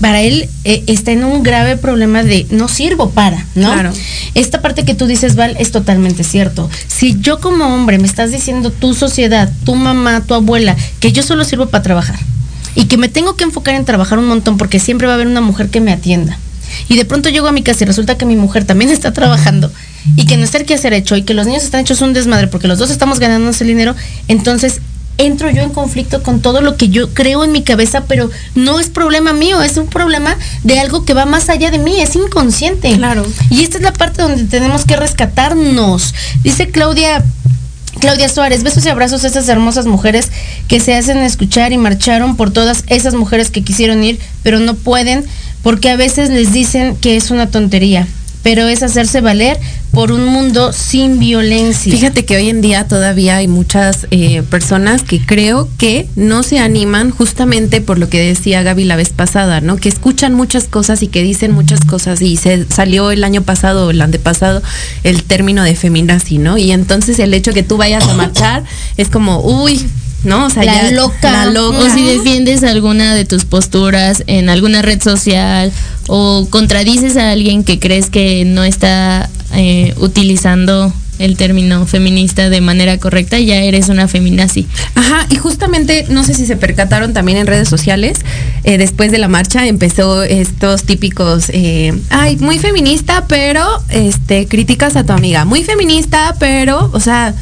para él eh, está en un grave problema de no sirvo para, ¿no? Claro. Esta parte que tú dices, Val, es totalmente cierto. Si yo como hombre me estás diciendo tu sociedad, tu mamá, tu abuela, que yo solo sirvo para trabajar y que me tengo que enfocar en trabajar un montón porque siempre va a haber una mujer que me atienda y de pronto llego a mi casa y resulta que mi mujer también está trabajando y que no está el que hacer hecho y que los niños están hechos un desmadre porque los dos estamos ganando ese dinero, entonces entro yo en conflicto con todo lo que yo creo en mi cabeza, pero no es problema mío, es un problema de algo que va más allá de mí, es inconsciente. Claro. Y esta es la parte donde tenemos que rescatarnos. Dice Claudia Claudia Suárez, besos y abrazos a estas hermosas mujeres que se hacen escuchar y marcharon por todas esas mujeres que quisieron ir, pero no pueden porque a veces les dicen que es una tontería pero es hacerse valer por un mundo sin violencia. Fíjate que hoy en día todavía hay muchas eh, personas que creo que no se animan justamente por lo que decía Gaby la vez pasada, ¿no? Que escuchan muchas cosas y que dicen muchas cosas y se salió el año pasado o el antepasado el término de feminazi, ¿no? Y entonces el hecho que tú vayas a marchar es como, uy, ¿no? O sea, La ya- loca. la loca. O si defiendes alguna de tus posturas en alguna red social o contradices a alguien que crees que no está eh, utilizando el término feminista de manera correcta, ya eres una feminazi. Ajá, y justamente, no sé si se percataron también en redes sociales, eh, después de la marcha empezó estos típicos, eh, ay, muy feminista, pero este, críticas a tu amiga, muy feminista, pero, o sea,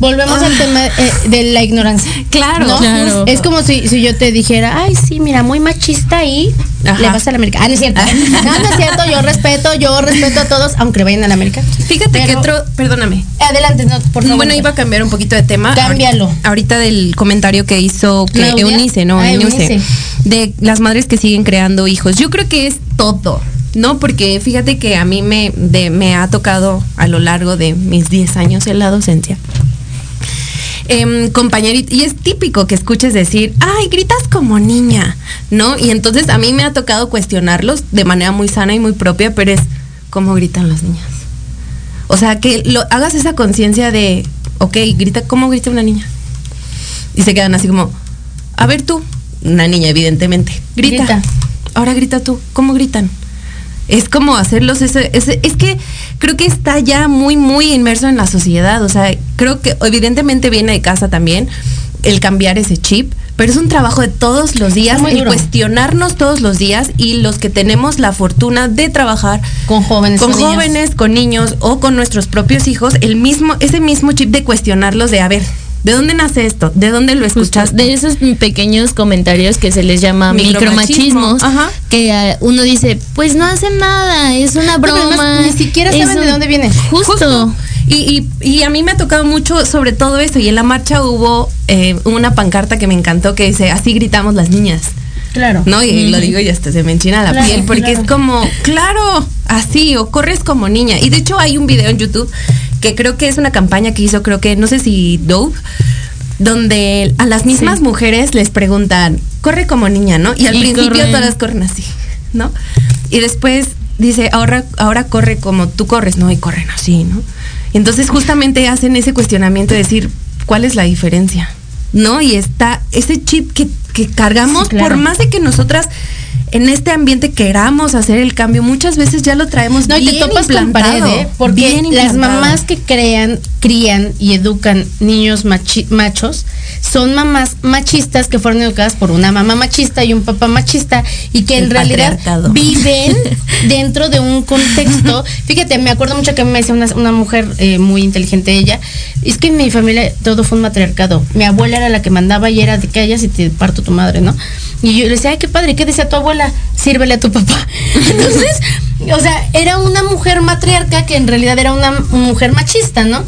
Volvemos al tema eh, de la ignorancia. Claro, ¿no? claro. Es como si, si yo te dijera, ay, sí, mira, muy machista y Ajá. le vas a la América. Ah, no es cierto. No, no es cierto, yo respeto, yo respeto a todos, aunque vayan a la América. fíjate que otro, perdóname. Adelante, no, por favor. Bueno, iba a cambiar un poquito de tema. Cámbialo. Ahorita, ahorita del comentario que hizo que Claudia. Eunice, ¿no? Ah, Eunice, Eunice. De las madres que siguen creando hijos. Yo creo que es todo. No, porque fíjate que a mí me, de- me ha tocado a lo largo de mis 10 años en la docencia. Em, compañerito, y es típico que escuches decir, ay, gritas como niña, ¿no? Y entonces a mí me ha tocado cuestionarlos de manera muy sana y muy propia, pero es, ¿cómo gritan las niñas? O sea, que lo, hagas esa conciencia de, ok, grita, ¿cómo grita una niña? Y se quedan así como, a ver tú, una niña evidentemente, grita. Grita. Ahora grita tú, ¿cómo gritan? Es como hacerlos ese, ese- es que creo que está ya muy, muy inmerso en la sociedad. O sea, creo que evidentemente viene de casa también el cambiar ese chip, pero es un trabajo de todos los días, el cuestionarnos todos los días y los que tenemos la fortuna de trabajar Con jóvenes. con niños. jóvenes, con niños o con nuestros propios hijos, el mismo, ese mismo chip de cuestionarlos de a ver, ¿de dónde nace esto? ¿De dónde lo Justo, escuchaste? de esos pequeños comentarios que se les llama Micromachismo, micromachismos, ajá. que ah, uno dice, pues no hacen nada, es una no- broma. ni siquiera saben de dónde viene. Justo. Justo. Y, y, y a mí me ha tocado mucho sobre todo eso. Y en la marcha hubo eh, una pancarta que me encantó que dice, así gritamos las niñas. Claro. ¿No? Y lo digo y hasta se me enchina la Claro, piel porque claro. es como, claro, así, o corres como niña. Y de hecho hay un video en YouTube que creo que es una campaña que hizo, creo que, no sé si Dove, donde a las mismas Sí. mujeres les preguntan, corre como niña, ¿no? Y al Y principio todas corren así, ¿no? Y después dice, ahora, ahora corre como tú corres, ¿no? Y corren así, ¿no? Y entonces justamente hacen ese cuestionamiento de decir, ¿cuál es la diferencia? ¿No? Y está ese chip que, que cargamos, Sí, claro. por más de que nosotras en este ambiente queramos hacer el cambio, muchas veces ya lo traemos No, y bien te topas con implantado, pared, ¿eh? Porque bien las mamás que crean, crían y educan niños machi- machos son mamás machistas que fueron educadas por una mamá machista y un papá machista y que en realidad viven dentro de un contexto. Fíjate, me acuerdo mucho que me decía una, una mujer eh, muy inteligente ella, es que en mi familia todo fue un matriarcado. Mi abuela era la que mandaba y era de que hayas y te parto tu madre, ¿no? Y yo le decía, ay, qué padre, ¿qué decía tu abuela? Sírvele a tu papá. Entonces, o sea, era una mujer matriarca que en realidad era una mujer machista, ¿no?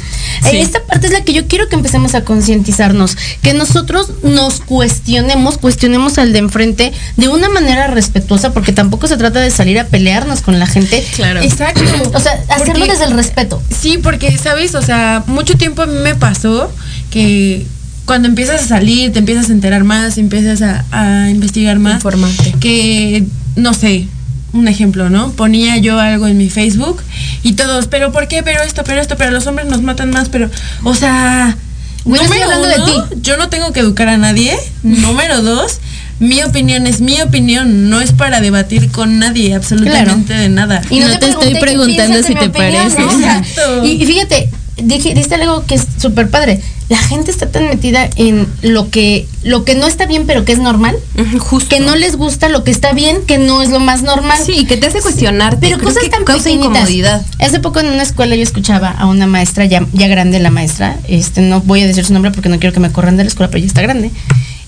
Sí. Esta parte es la que yo quiero que empecemos a concientizarnos, que nosotros nos cuestionemos, cuestionemos al de enfrente de una manera respetuosa, porque tampoco se trata de salir a pelearnos con la gente. Claro. Exacto. O sea, hacerlo Porque- desde el respeto. Sí, porque, ¿sabes? O sea, mucho tiempo a mí me pasó que cuando empiezas a salir, te empiezas a enterar más, empiezas a, a investigar más. Informarte. Que, no sé, un ejemplo, ¿no? Ponía yo algo en mi Facebook y todos, pero ¿por qué? Pero esto, pero esto, pero los hombres nos matan más, pero, o sea, Güey, no estoy número hablando de uno, ti. yo no tengo que educar a nadie. número dos, mi opinión es mi opinión, no es para debatir con nadie, absolutamente de nada. No te estoy preguntando de si te opinión, parece. Exacto. y, y fíjate, dije, diste algo que es súper padre. La gente está tan metida en lo que, lo que no está bien, pero que es normal, Justo. que no les gusta lo que está bien, que no es lo más normal. Sí, que te hace cuestionarte. Pero Creo cosas que tan causa incomodidad. Hace poco en una escuela yo escuchaba a una maestra, ya, ya grande la maestra, este, no voy a decir su nombre porque no quiero que me corran de la escuela, pero ya está grande.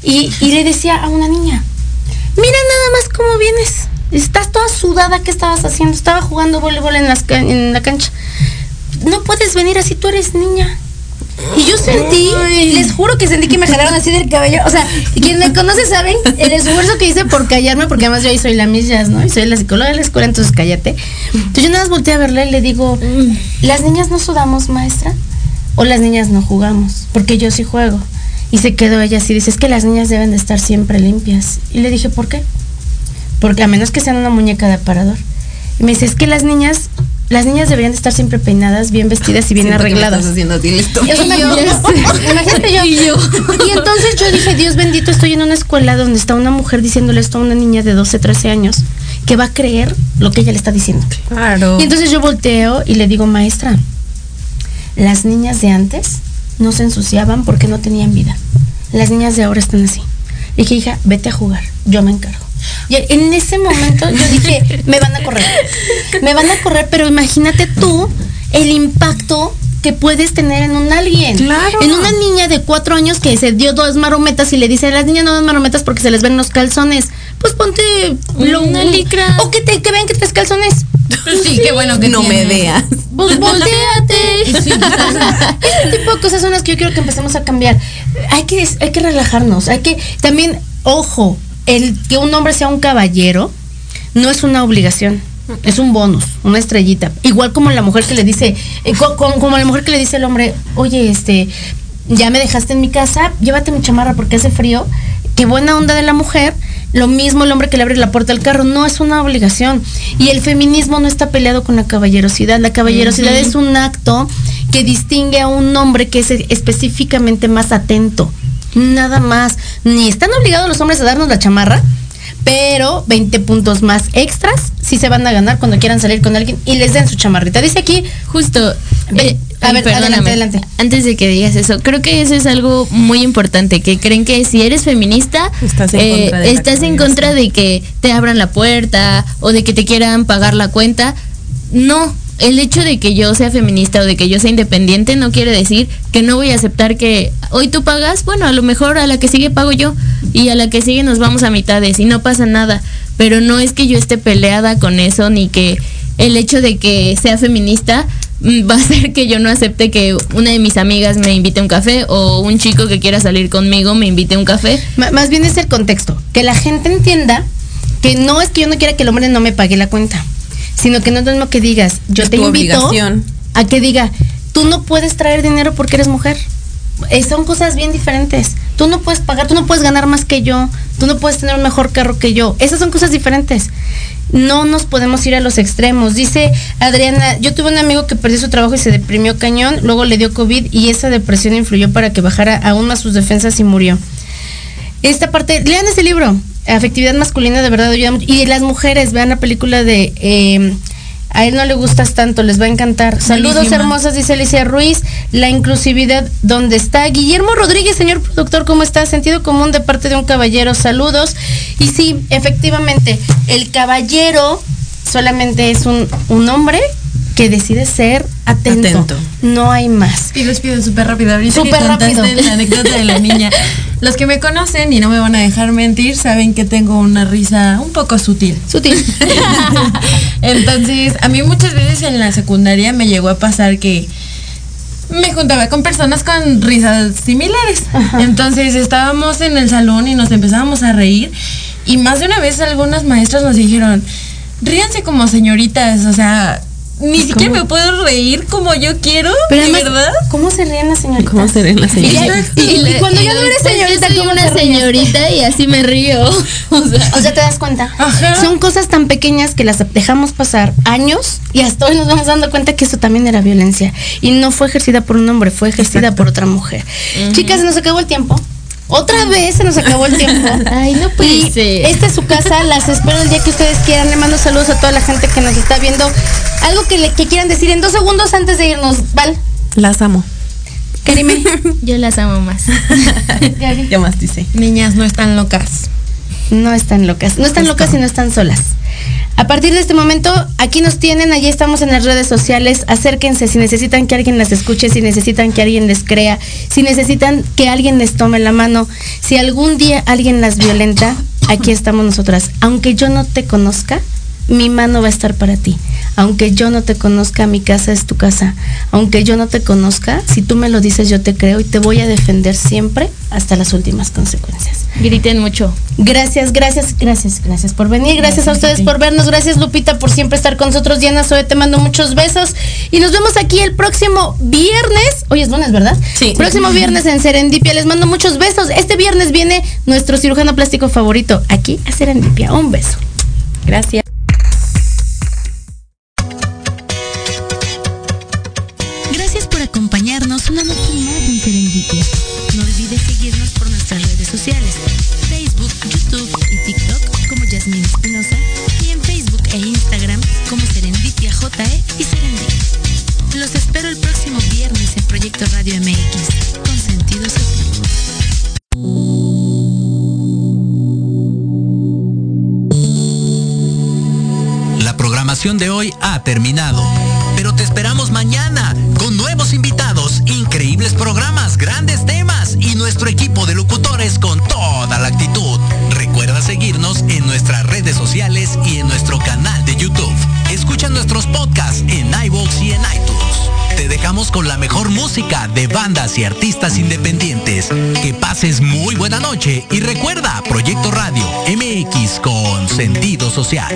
Y, y le decía a una niña, mira nada más cómo vienes. Estás toda sudada, ¿qué estabas haciendo? Estaba jugando voleibol en, las en la cancha. No puedes venir así, tú eres niña. Y yo sentí, les juro que sentí que me jalaron así del cabello. O sea, quien me conoce saben el esfuerzo que hice por callarme, porque además yo ahí soy la Jazz, ¿no? Y soy la psicóloga de la escuela, entonces cállate. Entonces yo nada más volteé a verla y le digo, ¿las niñas no sudamos, maestra? ¿O las niñas no jugamos? Porque yo sí juego. Y se quedó ella así, dice, es que las niñas deben de estar siempre limpias. Y le dije, ¿por qué? Porque a menos que sean una muñeca de aparador. Y me dice, es que las niñas, las niñas deberían de estar siempre peinadas, bien vestidas y bien Siento que me arregladas. Estás haciendo así listo. Y me- Imagínate yo. Y entonces yo dije, Dios bendito, estoy en una escuela donde está una mujer diciéndole esto a una niña de 12, 13 años, que va a creer lo que ella le está diciendo. Claro. Y entonces yo volteo y le digo, maestra, las niñas de antes no se ensuciaban porque no tenían vida. Las niñas de ahora están así. Le dije, hija, vete a jugar, yo me encargo. Y en ese momento yo dije, me van a correr. Me van a correr, pero imagínate tú el impacto que puedes tener en un alguien. Claro. En una niña de cuatro años que se dio dos marometas y le dice, las niñas no dan marometas porque se les ven los calzones. Pues ponte lo- Una licra. O que, te, que vean que traes calzones. Sí, qué bueno que no me veas. Pues volteate. Ese tipo de cosas son las que yo quiero que empecemos a cambiar. Hay que, hay que relajarnos. Hay que también, ojo, el que un hombre sea un caballero no es una obligación. Es un bonus, una estrellita. Igual como la mujer que le dice, eh, co- co- como la mujer que le dice al hombre, oye, este, ya me dejaste en mi casa, llévate mi chamarra porque hace frío. Qué buena onda de la mujer. Lo mismo el hombre que le abre la puerta al carro, no es una obligación. Y el feminismo no está peleado con la caballerosidad. La caballerosidad es un acto que distingue a un hombre que es específicamente más atento. Nada más. Ni están obligados los hombres a darnos la chamarra, pero 20 puntos más extras sí se van a ganar cuando quieran salir con alguien y les den su chamarrita. Dice aquí, Justo. Eh, a ver, adelante, adelante. Antes de que digas eso, creo que eso es algo muy importante, que creen que si eres feminista, Estás en eh, contra de estás en contra de que te abran la puerta o de que te quieran pagar la cuenta. No, el hecho de que yo sea feminista o de que yo sea independiente no quiere decir que no voy a aceptar que hoy tú pagas, bueno, a lo mejor a la que sigue pago yo y a la que sigue nos vamos a mitades y no pasa nada, pero no es que yo esté peleada con eso ni que el hecho de que sea feminista mm, va a hacer que yo no acepte que una de mis amigas me invite a un café o un chico que quiera salir conmigo me invite a un café. Más bien es el contexto. Que la gente entienda que no es que yo no quiera que el hombre no me pague la cuenta, sino que no es lo mismo que digas, yo Es te invito obligación. a que diga, tú no puedes traer dinero porque eres mujer. Eh, son cosas bien diferentes. Tú no puedes pagar, tú no puedes ganar más que yo, tú no puedes tener un mejor carro que yo. Esas son cosas diferentes. No nos podemos ir a los extremos. Dice Adriana, yo tuve un amigo que perdió su trabajo y se deprimió cañón, luego le dio COVID y esa depresión influyó para que bajara aún más sus defensas y murió. Esta parte, lean ese libro, Afectividad Masculina, de verdad ayuda mucho. Y las mujeres, vean la película de eh, A él no le gustas tanto, les va a encantar. Saludos hermosas, dice Alicia Ruiz. La inclusividad, ¿dónde está? Guillermo Rodríguez, señor productor, ¿cómo está? Sentido común de parte de un caballero, saludos. Y sí, efectivamente, el caballero solamente es un, un hombre que decide ser atento. Atento. No hay más. Y les pido súper rápido. Ahorita Súper rápido. la anécdota de la niña. Los que me conocen y no me van a dejar mentir saben que tengo una risa un poco sutil. Sutil. Entonces, a mí muchas veces en la secundaria me llegó a pasar que me juntaba con personas con risas similares. Entonces estábamos en el salón y nos empezábamos a reír. Y más de una vez algunas maestras nos dijeron, ríanse como señoritas, o sea, ni siquiera me puedo reír como yo quiero, Pero ¿de además, verdad? ¿cómo se ríen las señoritas? ¿Cómo se ven las Y, señoritas? y- y cuando ya no eres después señorita, yo ¿cómo una señorita y así me río. O sea, O sea, te das cuenta. Ajá. Son cosas tan pequeñas que las dejamos pasar años y hasta hoy nos vamos dando cuenta que eso también era violencia. Y no fue ejercida por un hombre, fue ejercida por otra mujer. Chicas, se nos acabó el tiempo. Otra vez se nos acabó el tiempo. Ay, no puede Y ser. esta es su casa, las espero el día que ustedes quieran. Le mando saludos a toda la gente que nos está viendo. Algo que, le, que quieran decir en dos segundos antes de irnos, Val. Las amo. Karime. Yo las amo más. Ya más dice. Niñas no están locas. No están locas. No están locas y no están solas. A partir de este momento, aquí nos tienen, allí estamos en las redes sociales. Acérquense si necesitan que alguien las escuche, si necesitan que alguien les crea, si necesitan que alguien les tome la mano, si algún día alguien las violenta, aquí estamos nosotras. Aunque yo no te conozca, mi mano va a estar para ti. Aunque yo no te conozca, mi casa es tu casa. Aunque yo no te conozca, si tú me lo dices, yo te creo y te voy a defender siempre hasta las últimas consecuencias. Griten mucho. Gracias, gracias, gracias, gracias por venir. Gracias, a ustedes por vernos. Gracias, Lupita, por siempre estar con nosotros. Diana Zoe, te mando muchos besos. Y nos vemos aquí el próximo viernes. Hoy es lunes, ¿verdad? Sí. Próximo viernes en Serendipia. Les mando muchos besos. Este viernes viene nuestro cirujano plástico favorito aquí a Serendipia. Un beso. Gracias. Gracias de bandas y artistas independientes. Que pases muy buena noche y recuerda Proyecto Radio MX con sentido social.